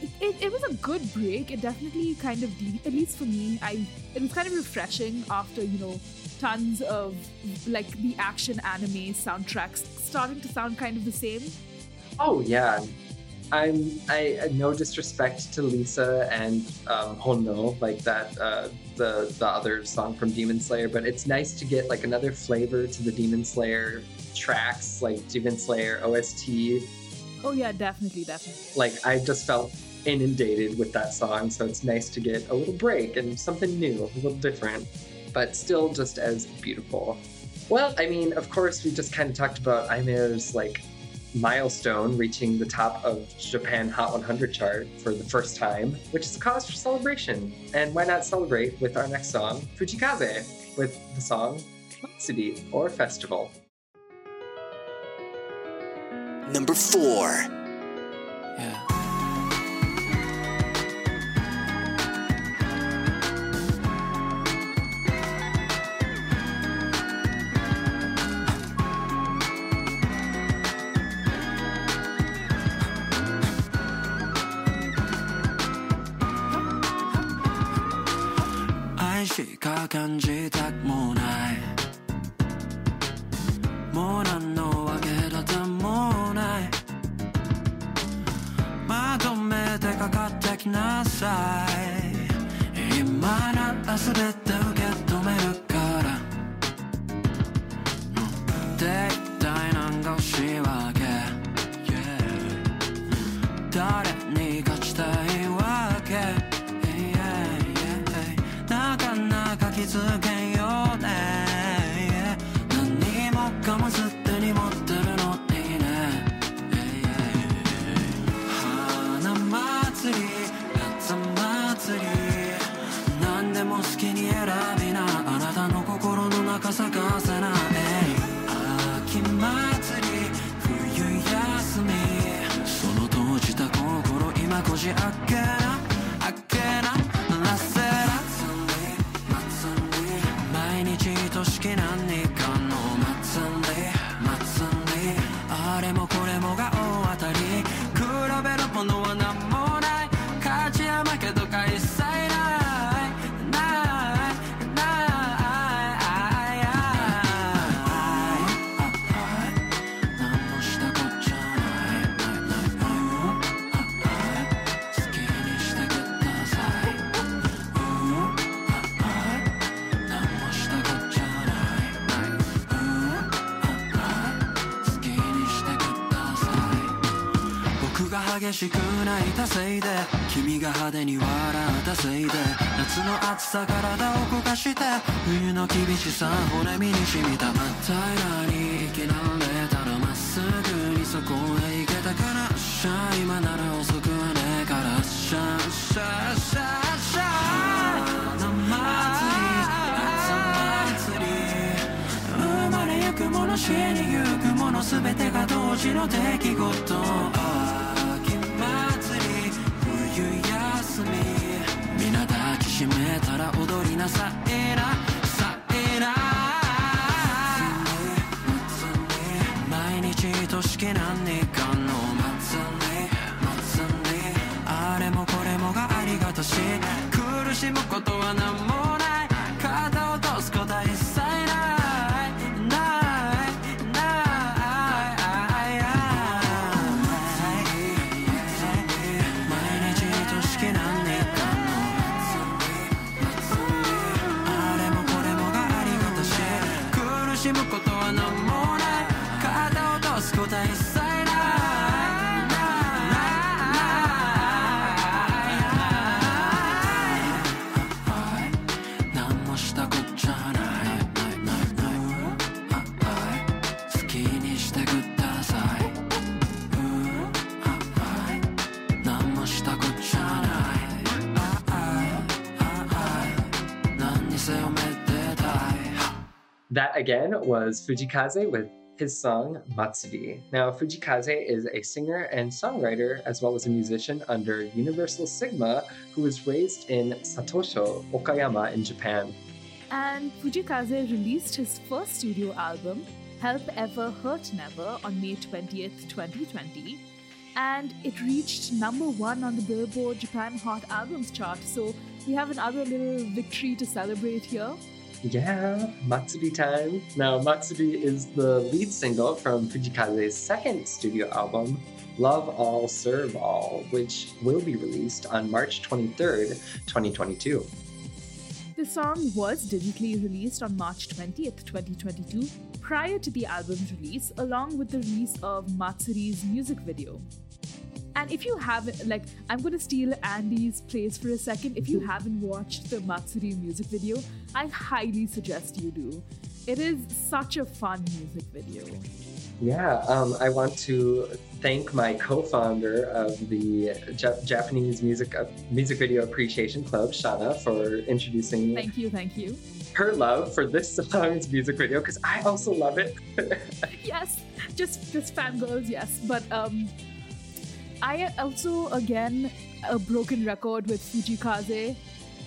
it, it, it was a good break. It definitely kind of, de- at least for me, I it was kind of refreshing after, you know, tons of like the action anime soundtracks starting to sound kind of the same. Oh yeah, I'm. I no disrespect to Lisa and um, Hono, like that. Uh, the the other song from Demon Slayer, but it's nice to get like another flavor to the Demon Slayer tracks, like Demon Slayer OST. Oh, yeah, definitely, definitely. Like I just felt inundated with that song, so it's nice to get a little break and something new, a little different, but still just as beautiful. Well, I mean, of course, we just kind of talked about Aimer's like milestone reaching the top of Japan Hot 100 chart for the first time, which is a cause for celebration. And why not celebrate with our next song, Fujii Kaze, with the song Matsuri or Festival. Number 4. Yeah. 激しく泣いたせいで君が派手に笑ったせいで夏の暑さ体を焦がして冬の厳しさ骨身に染みた真っ平らに生きられたらまっすぐにそこへ行けたからっしゃ今なら遅くはねえからシャーシャーシャーシャー夏祭り夏祭り生まれゆくもの死にゆくもの全てが同時の出来事。みなさえなさえな。毎日愛しけなんねかのあれもこれもがありがたし苦しむことは何もない。That again was Fujii Kaze with his song Matsuri. Now, Fujii Kaze is a singer and songwriter as well as a musician under Universal Sigma who was raised in Satosho, Okayama in Japan. And Fujii Kaze released his first studio album, Help Ever Hurt Never, on May 20th, 2020. And it reached number one on the Billboard Japan Hot Albums chart. So we have another little victory to celebrate here. Yeah, Matsuri time. Now, Matsuri is the lead single from Fujii Kaze's second studio album, Love All, Serve All, which will be released on March 23rd, 2022. The song was digitally released on March 20th, 2022, prior to the album's release, along with the release of Matsuri's music video. And if you haven't, like, I'm gonna steal Andy's place for a second. If you haven't watched the Matsuri music video, I highly suggest you do. It is such a fun music video. Yeah, um, I want to thank my co-founder of the Ja- Japanese Music uh, Music Video Appreciation Club, Shauna, for introducing me. Thank you, thank you. her love for this song's music video because I also love it. yes, just just fangirls, yes. But um, I also again a broken record with Fujii Kaze.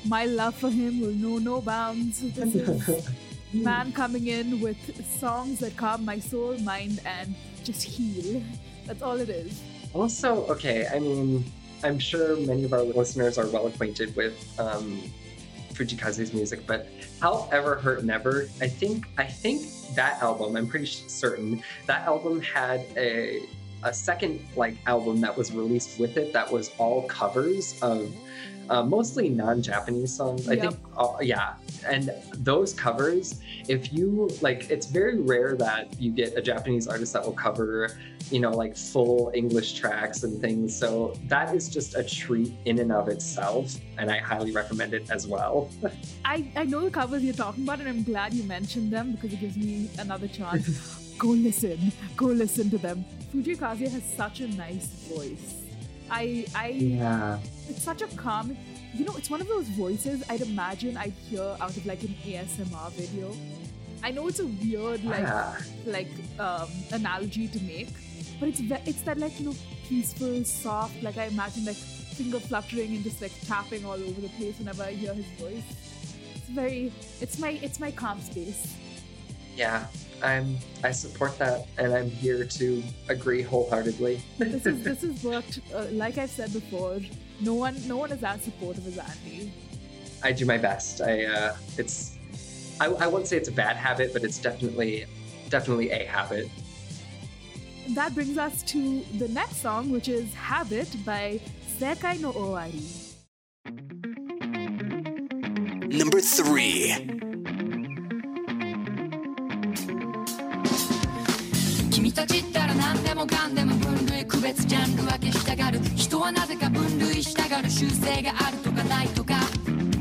My love for him will know no bounds. This is man coming in with songs that calm my soul, mind, and just heal. That's all it is. also, okay, I mean, I'm sure many of our listeners are well acquainted with um, Fujii Kaze's music, but Help Ever Hurt Never, I think I think that album, I'm pretty certain that album had a a second like album that was released with it that was all covers of uh, mostly non-Japanese songs. I Yep. think, uh, yeah, and those covers, if you like, it's very rare that you get a Japanese artist that will cover, you know, like full English tracks and things. So that is just a treat in and of itself, and I highly recommend it as well. I, I know the covers you're talking about, and I'm glad you mentioned them because it gives me another chance. go listen, go listen to them. Fujii Kaze has such a nice voice. I I yeah, it's such a calm you know it's one of those voices i'd imagine i'd hear out of like an asmr video. I know it's a weird like yeah, like um analogy to make but it's ve- it's that like you know peaceful soft like i imagine like finger fluttering and just like tapping all over the place whenever i hear his voice. It's very it's my it's my calm space yeah. I'm I support that, and I'm here to agree wholeheartedly. this is this is what uh, like i've said before no one no one is as supportive as andy I do my best. I uh, it's I, I won't say it's a bad habit, but it's definitely definitely a habit. That brings us to the next song, which is Habit by Sekai no Owari. Number three. 君たちったら何でもかんでも分類区別ジャンル分けしたがる。人はなぜか分類したがる。習性があるとかないとか。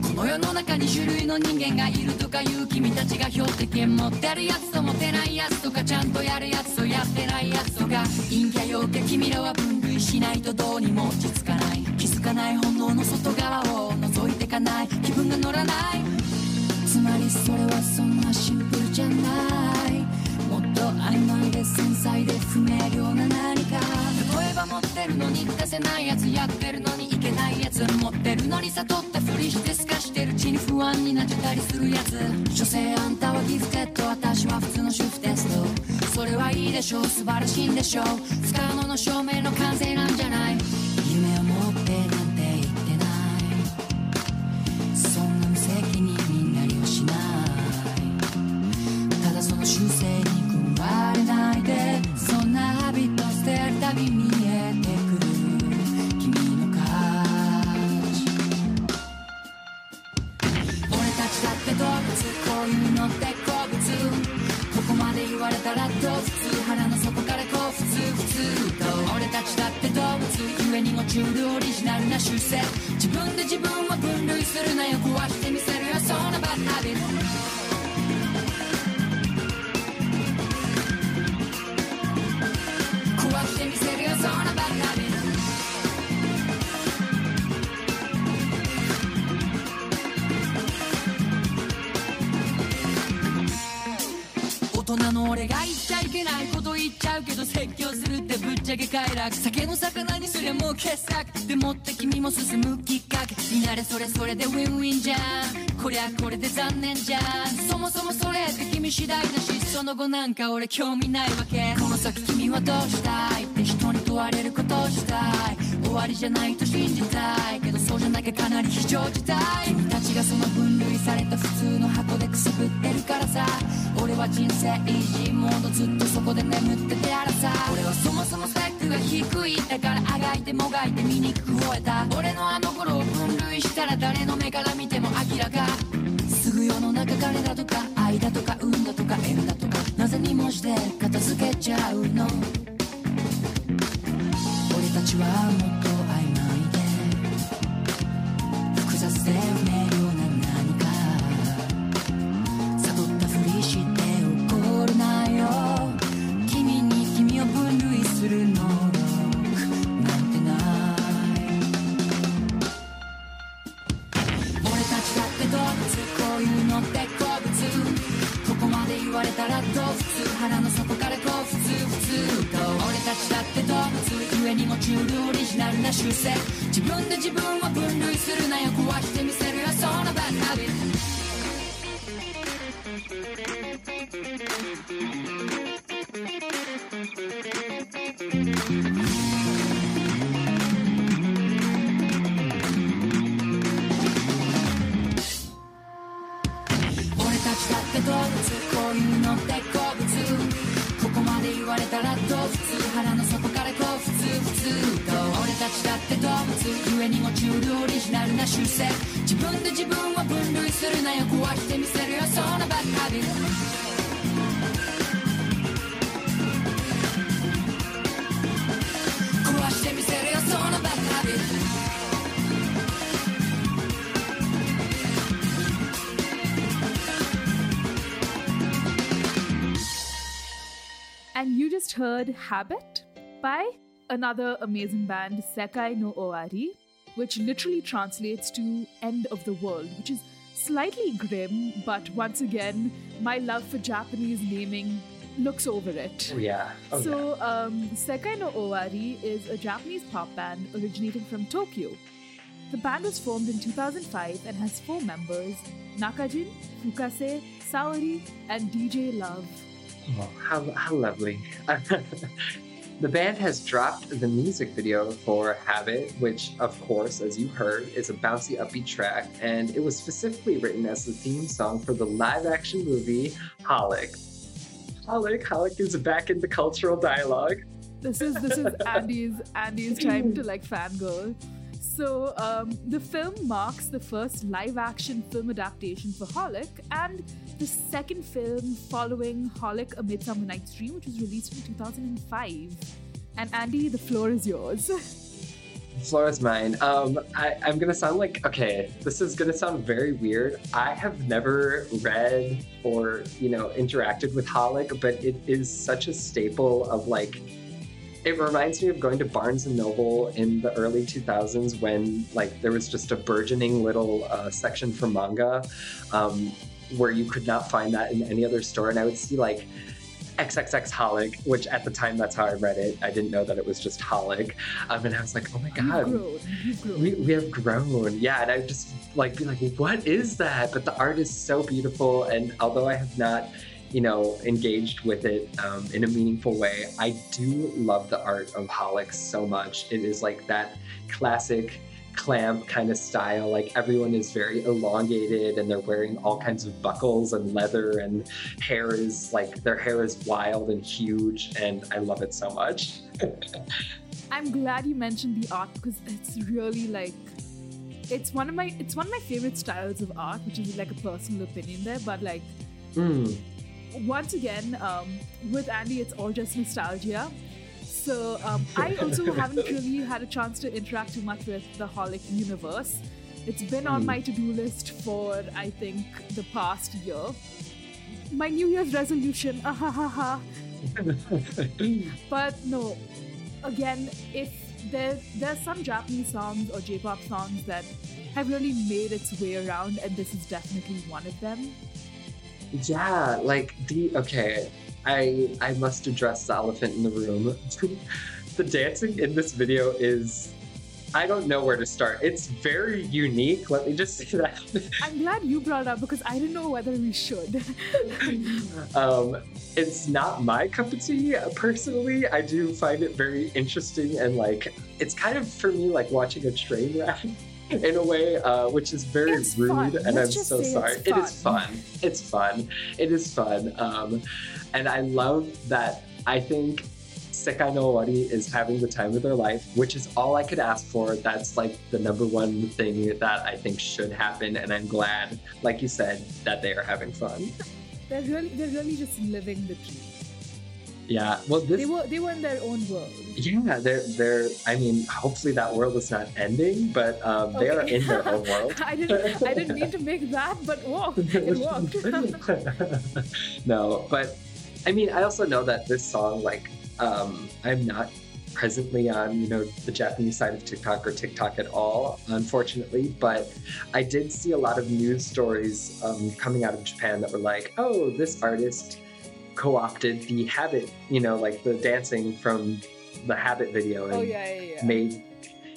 この世の中に種類の人間がいるとかいう君たちが標的持ってるやつと持てないやつとかちゃんとやるやつとやってないやつとか。陰キャ陽キャ君らは分類しないとどうにも落ち着かない。気づかない本能の外側を覗いてかない。気分が乗らない。つまりそれはそんなシンプルじゃない。と曖昧で繊細で不明瞭な何か例えば持ってるのに出せないやつやってるのにいけないやつ持ってるのに悟ったふりして透かしてるうちに不安になっちゃったりするやつ所詮あんたはギフテッド私は普通の主婦テストそれはいいでしょう素晴らしいんでしょう不可能の証明の完成なんじゃない夢を持ってなんて言ってないそんな無責任になりはしない。ないでそんなハビット捨てるたび見えてくる君の価値俺たちだって動物こういうのって好物ここまで言われたらどう普通。腹の底からこう普通普通と俺たちだって動物ゆえにもチュールオリジナルな習性。自分で自分を分類するなよ。壊してみせないこと言っちゃうけど説教するってぶっちゃけ快楽酒の魚にすりゃもう傑作でもって君も進むきっかけになれそれそれでウィンウィンじゃん。こりゃこれで残念じゃん。そもそもそれって君次第だしその後なんか俺興味ないわけ。この先君はどうしたいって人に問われることをしたい終わりじゃないと信じたいけどそうじゃなきゃかなり非常事態。君たちがその分類された普通の箱でくすぶってるからさ。俺は人生イージーモードずっとそこで眠っててやらさ。俺はそもそもスペックが低いだからあがいてもがいて醜く吠えた。俺のあの頃を分類したら誰の目から見ても明らか。すぐ世の中彼だとか愛だとか運だとか縁だとか。なぜ2文字で片付けちゃうの？ちはもっと曖昧で複雑で不明瞭 Habit by another amazing band, Sekai no Owari, which literally translates to End of the World, which is slightly grim, but once again, my love for Japanese naming looks over it. Oh, yeah. Oh, so, um, Sekai no Owari is a Japanese pop band originating from Tokyo. The band was formed in 2005 and has four members Nakajin, Fukase, Saori, and DJ Love. Oh, how, how lovely. the band has dropped the music video for Habit, which, of course, as you heard, is a bouncy, upbeat track, and it was specifically written as the theme song for the live action movie Holic. Holic, Holic is back in the cultural dialogue. This is this is Andy's Andy's time to like fangirl. So um, the film marks the first live-action film adaptation for Holic and the second film following Holic: A Midsummer Night's Dream, which was released in 2005. And Andy, the floor is yours. The floor is mine. Um, I, I'm gonna sound like okay. This is gonna sound very weird. I have never read or you know interacted with Holic, but it is such a staple of like. It reminds me of going to Barnes and Noble in the early 2000s when like there was just a burgeoning little uh, section for manga, um, where you could not find that in any other store, and I would see like XXX Holic, which at the time that's how I read it. I didn't know that it was just Holic. Um, and I was like, oh my God. We, we have grown. Yeah. And I would just like be like, what is that? But the art is so beautiful. And although I have not, you know, engaged with it um, in a meaningful way, I do love the art of Holic so much. It is like that classic CLAMP kind of style. Like everyone is very elongated and they're wearing all kinds of buckles and leather and hair is like their hair is wild and huge and I love it so much. I'm glad you mentioned the art because it's really like it's one of my it's one of my favorite styles of art, which is like a personal opinion there, but like Mm. Once again, um, with Andy, it's all just nostalgia. So um, I also haven't really had a chance to interact too much with the Holic universe. It's been on Hmm. my to-do list for I think the past year. My New Year's resolution, ah ha ha ha. But no, again, if there there's some Japanese songs or J-pop songs that have really made its way around, and this is definitely one of them. Yeah, like the okay, I I must address the elephant in the room. the dancing in this video is I don't know where to start. It's very unique. Let me just say that. I'm glad you brought it up because I didn't know whether we should. um, it's not my cup of tea personally. I do find it very interesting and like it's kind of for me like watching a train wreck in a way, uh, which is very It's rude, fun. and Let's I'm so sorry. it's fun. fun. It's fun. It is fun. Um, and I love that. I think Sekai no Owari is having the time of their life, which is all I could ask for. That's like the number one thing that I think should happen, and I'm glad, like you said, that they are having fun. they're really they're really just living the dream. Yeah. Well, this They were they were in their own world. Yeah, they're they're. I mean, hopefully that world is not ending, but um, they are in their own world. I didn't I didn't mean to make that, but whoa, it worked. no, but I mean, I also know that this song, like, um, I'm not presently on, you know, the Japanese side of TikTok or TikTok at all, unfortunately. But I did see a lot of news stories um, coming out of Japan that were like, oh, this artist co-opted the Habit, you know, like the dancing from the Habit video, and oh yeah, yeah, yeah. made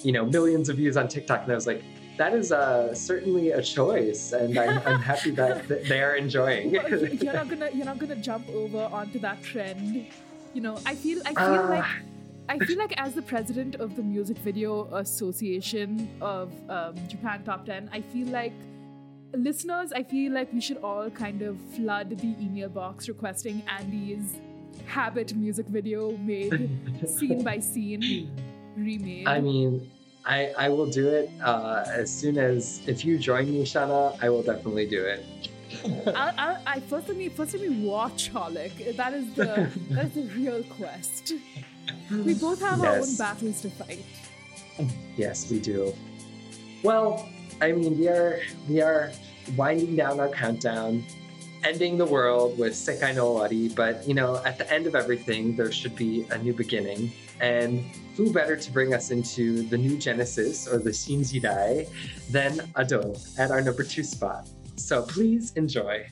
you know millions of views on TikTok, and I was like, that is uh, certainly a choice, and I'm, I'm happy that th- they are enjoying. Well, you- you're not gonna you're not gonna jump over onto that trend. You know, I feel I feel Ah. like I feel like as the president of the Music Video Association of um, Japan Top 10, I feel like listeners, I feel like we should all kind of flood the email box requesting Andy's Habit music video made scene by scene remade. I mean, I I will do it uh, as soon as if you join me, Shauna. I will definitely do it. I'll, I'll, I first let me first let me watch Holic. That is the that is the real quest. We both have our own battles to fight. Yes, we do. Well, I mean, we are we are winding down our countdown, ending the world with Sekai no Owari, but you know, at the end of everything, there should be a new beginning. And who better to bring us into the new Genesis or the Shinjidai than Ado at our number two spot. So please enjoy.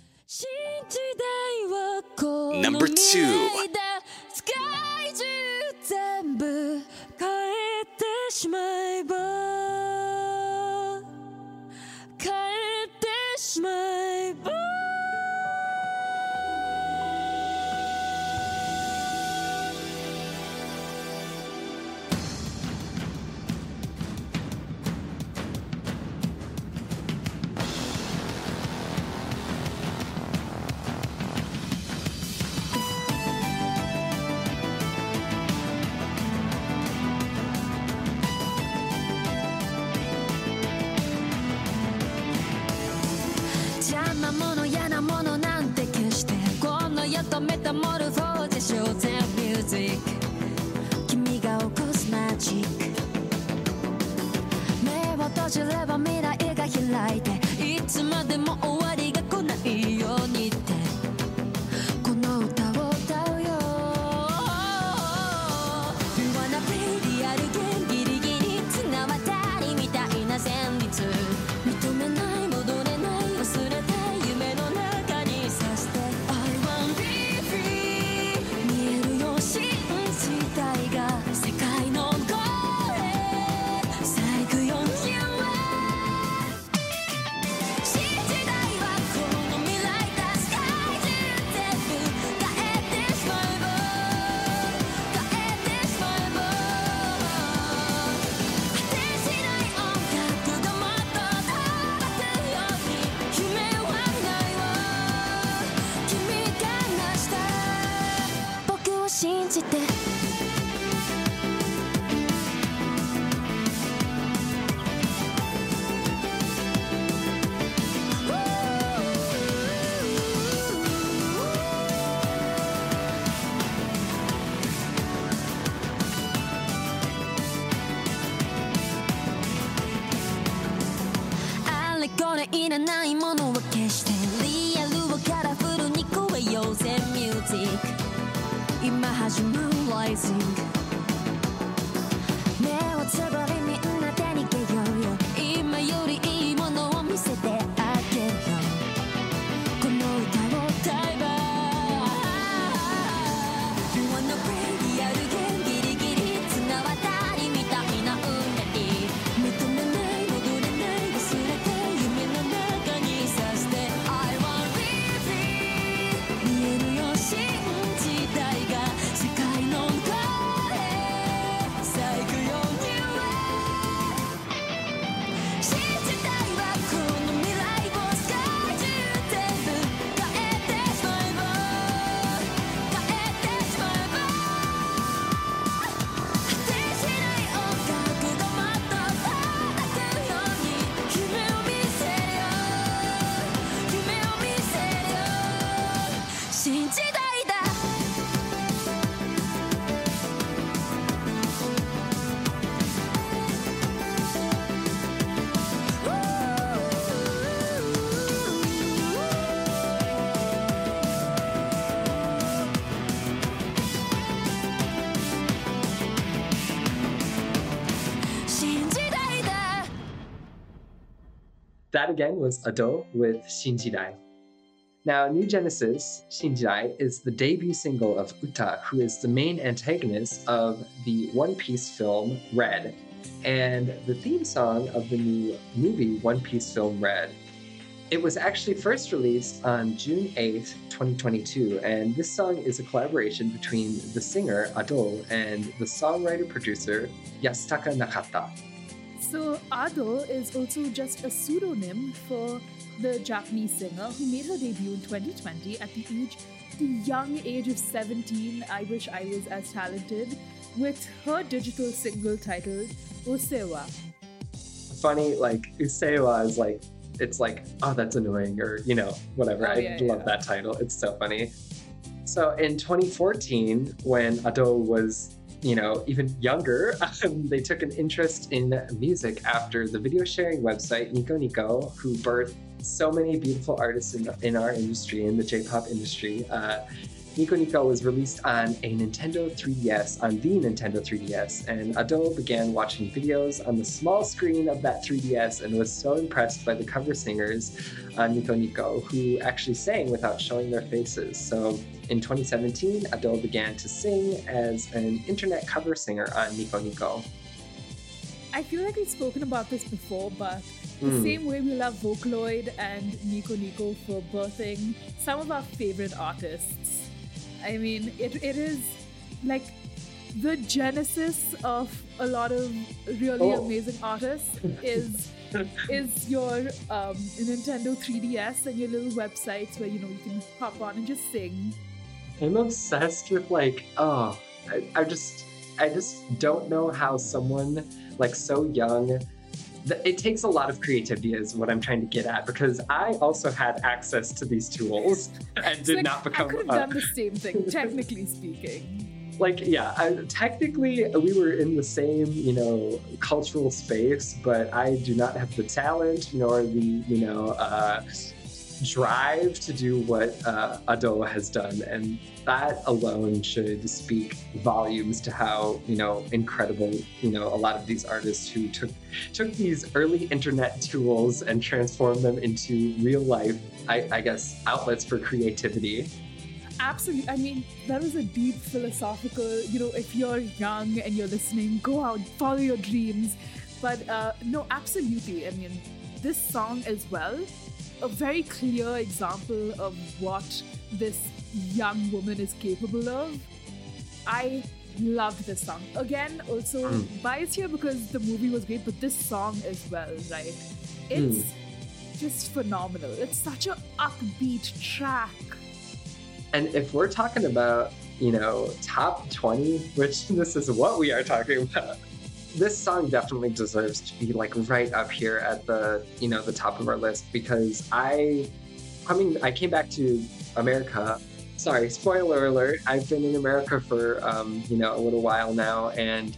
Number two. しまえば my boy. That again was Ado with Shinjidai. Now, New Genesis, Shinjidai, is the debut single of Uta, who is the main antagonist of the One Piece film Red, and the theme song of the new movie One Piece film Red. It was actually first released on June 8, 2022, and this song is a collaboration between the singer Ado and the songwriter producer Yasutaka Nakata. So Ado is also just a pseudonym for the Japanese singer who made her debut in 2020 at the age, the young age of 17. I wish I was as talented with her digital single titled Usseewa. funny like Usseewa is like it's like oh that's annoying or you know whatever Oh, i yeah, love yeah. that title it's so funny so in 2014 when ado was you know even younger um, they took an interest in music after the video sharing website nico nico who birthed so many beautiful artists in, in our industry in the j-pop industry uh, Nico Nico was released on a Nintendo 3DS, on the Nintendo 3DS, and Ado began watching videos on the small screen of that 3DS and was so impressed by the cover singers on Nico Nico, who actually sang without showing their faces. So in 2017, Ado began to sing as an internet cover singer on Nico Nico. I feel like we've spoken about this before, but the Mm. same way we love Vocaloid and Nico Nico for birthing some of our favorite artists. I mean, it, it is like the genesis of a lot of really Oh. amazing artists is is your um, Nintendo 3DS and your little websites where you know you can hop on and just sing. I'm obsessed with like, oh, I, I just, I just don't know how someone like so young. It takes a lot of creativity, is what I'm trying to get at, because I also had access to these tools and did like, not become. I could have done the same thing, technically speaking. like yeah I, technically we were in the same you know cultural space but i do not have the talent nor the you know uh, drive to do what uh, ado has done and that alone should speak volumes to how you know incredible you know a lot of these artists who took took these early internet tools and transformed them into real life i, I guess outlets for creativity Absolutely. I mean, that was a deep philosophical, you know, if you're young and you're listening, go out, follow your dreams. But uh, no, absolutely. I mean, this song as well, a very clear example of what this young woman is capable of. I loved this song. Again, also Mm. biased here because the movie was great, but this song as well, right? It's just phenomenal. It's such a upbeat track. And if we're talking about, you know, top 20, which this is what we are talking about, this song definitely deserves to be like right up here at the, you know, the top of our list because I coming I came back to America. Sorry, spoiler alert. I've been in America for um, you know, a little while now and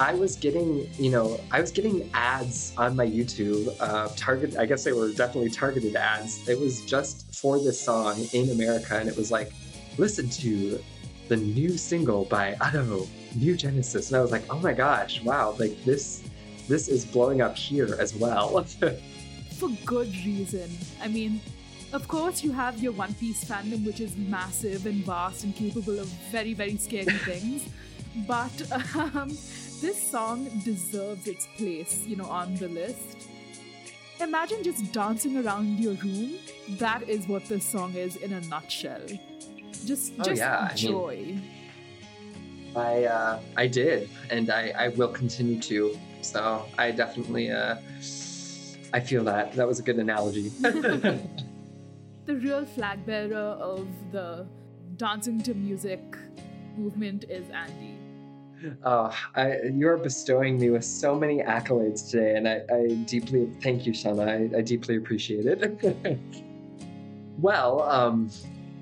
I was getting, you know, I was getting ads on my YouTube. Uh, target, I guess they were definitely targeted ads. It was just for this song in America, and it was like, listen to the new single by Ado, New Genesis, and I was like, oh my gosh, wow, like this, this is blowing up here as well. for good reason. I mean, of course, you have your One Piece fandom, which is massive and vast and capable of very, very scary things. But um, this song deserves its place, you know, on the list. Imagine just dancing around your room. That is what this song is in a nutshell. Just, Oh, just yeah, I mean- joy. I uh, I did, and I, I will continue to. So I definitely uh, I feel that that was a good analogy. the real flag bearer of the dancing to music movement is Andy. oh, I, you're bestowing me with so many accolades today, and I, I deeply thank you, Shauna. I, I deeply appreciate it. well, um,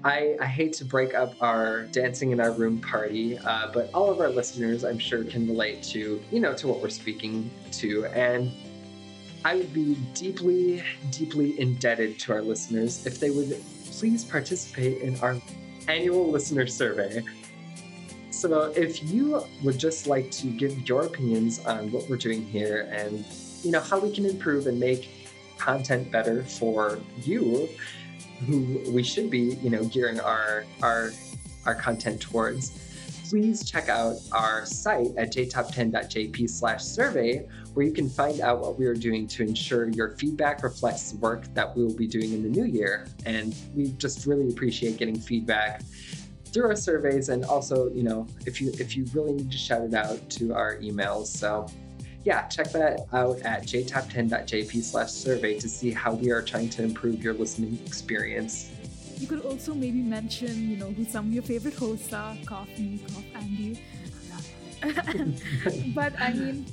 I, I hate to break up our dancing in our room party, uh, but all of our listeners, I'm sure, can relate to you know to what we're speaking to, and I would be deeply, deeply indebted to our listeners if they would please participate in our annual listener survey. So, if you would just like to give your opinions on what we're doing here and you know how we can improve and make content better for you, who we should be, you know, gearing our our our content towards, please check out our site at jtop10.jp slash survey, where you can find out what we are doing to ensure your feedback reflects the work that we will be doing in the new year. And we just really appreciate getting feedback through our surveys and also, you know, if you if you really need to shout it out to our emails. So yeah, check that out at jtop10.jp slash survey to see how we are trying to improve your listening experience. You could also maybe mention, you know, who some of your favorite hosts are. Cough me, cough Andy. but I mean,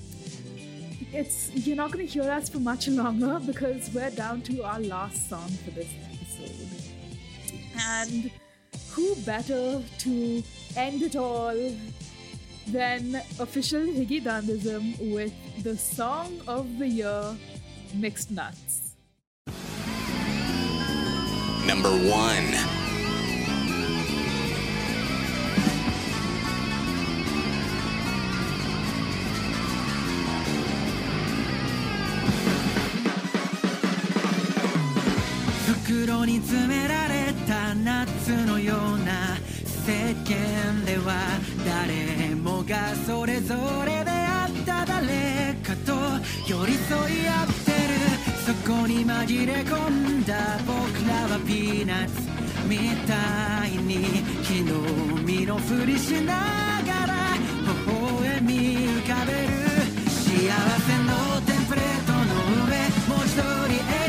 it's you're not going to hear us for much longer because we're down to our last song for this episode. And who better to end it all then official Hige Dandism with the song of the year, Mixed Nuts. Number one. 袋に詰められた夏のような世間では誰もがそれぞれであった誰かと寄り添い合ってるそこに紛れ込んだ僕らはピーナッツみたいに昨日身のふりしながら微笑み浮かべる幸せのテンプレートの上文字通り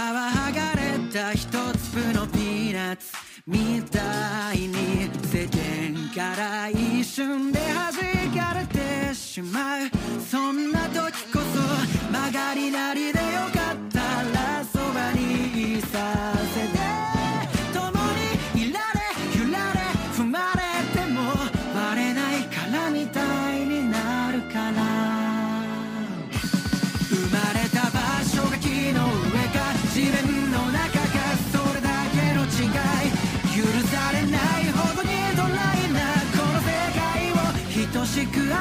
は剥がれた一粒のピーナッツ。みたいに世間から一瞬で弾かれてしまう。そんな時こそ曲がりなりでよかった。らそばにいさ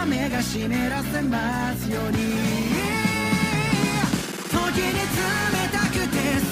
雨が湿らせますように。時に冷たくて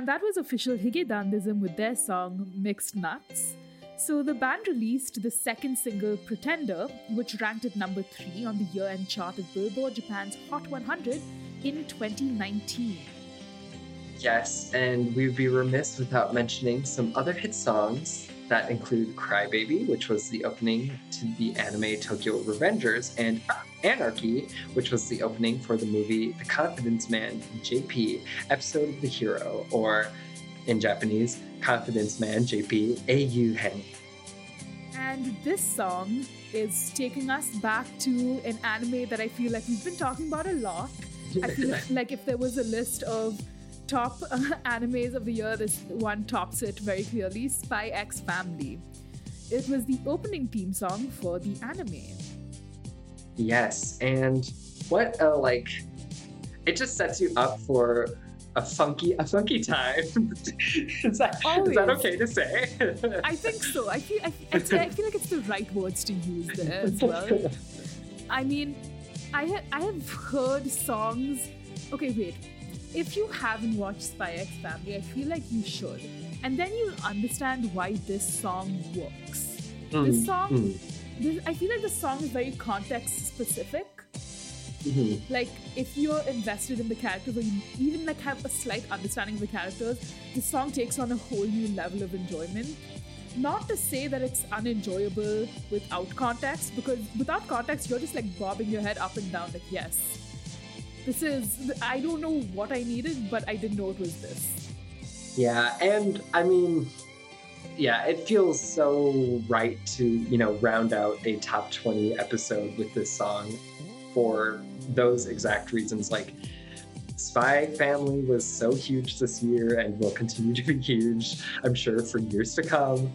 And that was official Hige Dandism with their song Mixed Nuts. So the band released the second single Pretender, which ranked at number 3 on the year end chart of Billboard Japan's Hot 100 in 2019. Yes, and we'd be remiss without mentioning some other hit songs that include Crybaby, which was the opening to the anime Tokyo Revengers, and Anarchy, which was the opening for the movie The Confidence Man JP, episode of the hero, or in Japanese, Confidence Man JP Eiyu Hen. And this song is taking us back to an anime that I feel like we've been talking about a lot. I feel like if there was a list of top uh, animes of the year, this one tops it very clearly Spy X Family. It was the opening theme song for the anime. Yes, and what a like it just sets you up for a funky a funky time. is, that, is that okay to say? I think so. I feel I, I, I feel like it's the right words to use there as well. I mean, I ha- I have heard songs. Okay, wait. If you haven't watched Spy X Family, I feel like you should, and then you'll understand why this song works. this Mm, song, mm. This, I feel like the song is very context specific. Mhm. Like if you're invested in the characters or you even like have a slight understanding of the characters, the song takes on a whole new level of enjoyment. Not to say that it's unenjoyable without context, because without context, you're just like bobbing your head up and down, like, yes, this is, I don't know what I needed, but I didn't know it was this. Yeah, and I mean, yeah, it feels so right to, you know, round out a top 20 episode with this song for those exact reasons. Like, Spy Family was so huge this year and will continue to be huge, I'm sure, for years to come.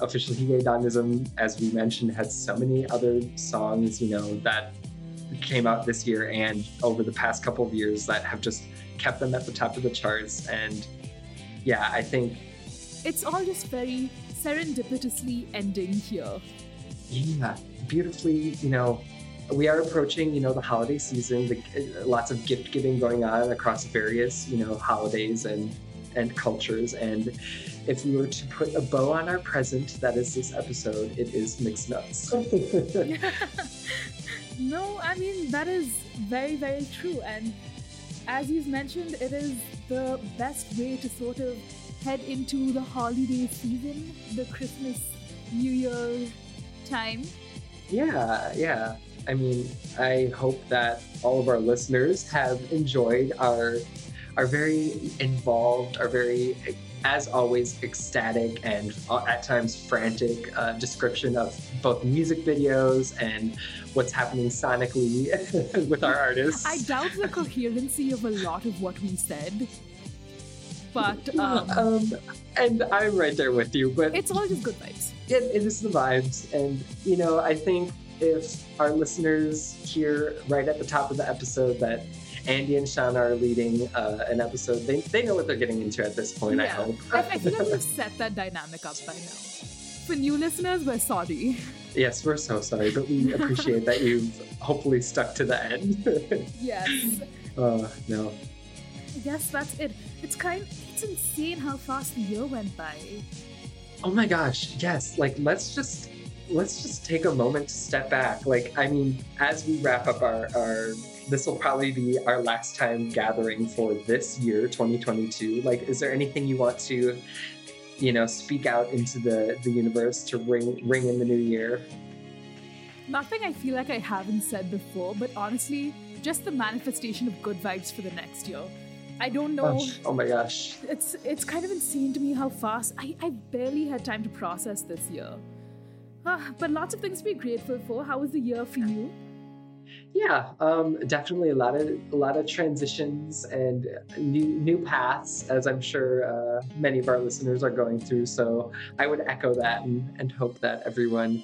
Official Hige as we mentioned, has so many other songs, you know, that came out this year and over the past couple of years that have just kept them at the top of the charts. And yeah, I think It's all just very serendipitously ending here. Yeah, beautifully, you know, we are approaching, you know, the holiday season, the, uh, lots of gift giving going on across various, you know, holidays and and cultures. And if we were to put a bow on our present, that is this episode, it is mixed nuts. No, I mean, that is very, very true. And as you've mentioned, it is the best way to sort of head into the holiday season, the Christmas, New Year time. Yeah, yeah. I mean, I hope that all of our listeners have enjoyed our our very involved, our very, as always, ecstatic and uh, at times frantic uh, description of both music videos and what's happening sonically with our artists. I doubt the coherency of a lot of what we said, but um, um, and I'm right there with you, but it's all just good vibes. it, it is the vibes and you know i think if our listeners hear right at the top of the episode that andy and Sean are leading uh, an episode they, they know what they're getting into at this point i hope I, I feel like we've set that dynamic up by now. For new listeners, we're sorry. yes we're so sorry but we appreciate that you've hopefully stuck to the end Yes. oh no Yes, that's it. It's kind it's insane how fast the year went by. oh my gosh yes like let's just let's just take a moment to step back like i mean as we wrap up our our this will probably be our last time gathering for this year 2022 like is there anything you want to you know speak out into the the universe to ring ring in the new year Nothing I feel like I haven't said before, but honestly, just the manifestation of good vibes for the next year. I don't know. oh, oh my gosh It's it's kind of insane to me how fast I, I barely had time to process this year. Ah, but lots of things to be grateful for. How was the year for you? yeah um definitely a lot of a lot of transitions and new new paths as i'm sure uh, many of our listeners are going through so i would echo that and, and hope that everyone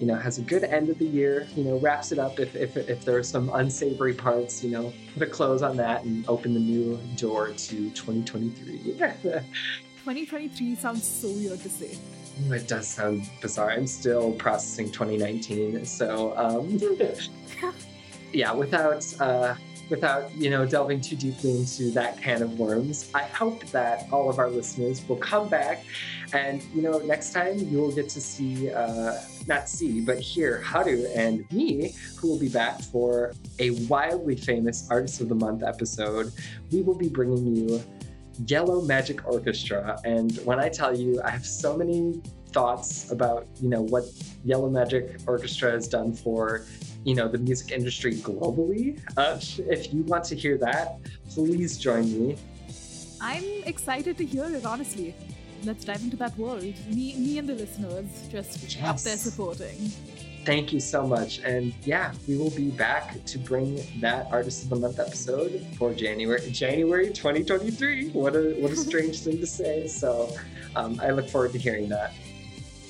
you know has a good end of the year you know wraps it up if if, if there are some unsavory parts you know put a close on that and open the new door to 2023 2023 sounds so weird to say. it does sound bizarre i'm still processing 2019 so um yeah without uh without you know delving too deeply into that can of worms, I hope that all of our listeners will come back, and you know next time you will get to see, uh, not see, but hear Haru and me, who will be back for a wildly famous Artist of the Month episode. We will be bringing you Yellow Magic Orchestra, and when I tell you, I have so many thoughts about you know what Yellow Magic Orchestra has done for you know the music industry globally. Uh, if you want to hear that, please join me. I'm excited to hear it, honestly. Let's dive into that world. Me, me and the listeners just up there supporting. Thank you so much, and yeah, we will be back to bring that Artist of the Month episode for January January 2023. What a what a strange thing to say. So um, I look forward to hearing that.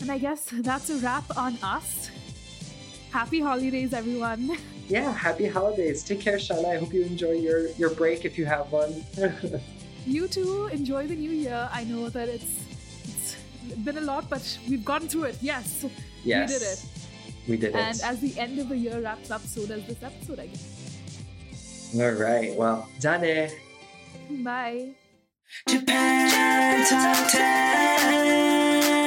And I guess that's a wrap on us. Happy holidays, everyone. Yeah, happy holidays. Take care, Shauna. I hope you enjoy your your break if you have one. You too, enjoy the new year. I know that it's it's been a lot, but we've gotten through it. Yes, yes, we did it. We did And it. And as the end of the year wraps up, so does this episode, I guess. All right. Well, done. Bye. Japan Top 10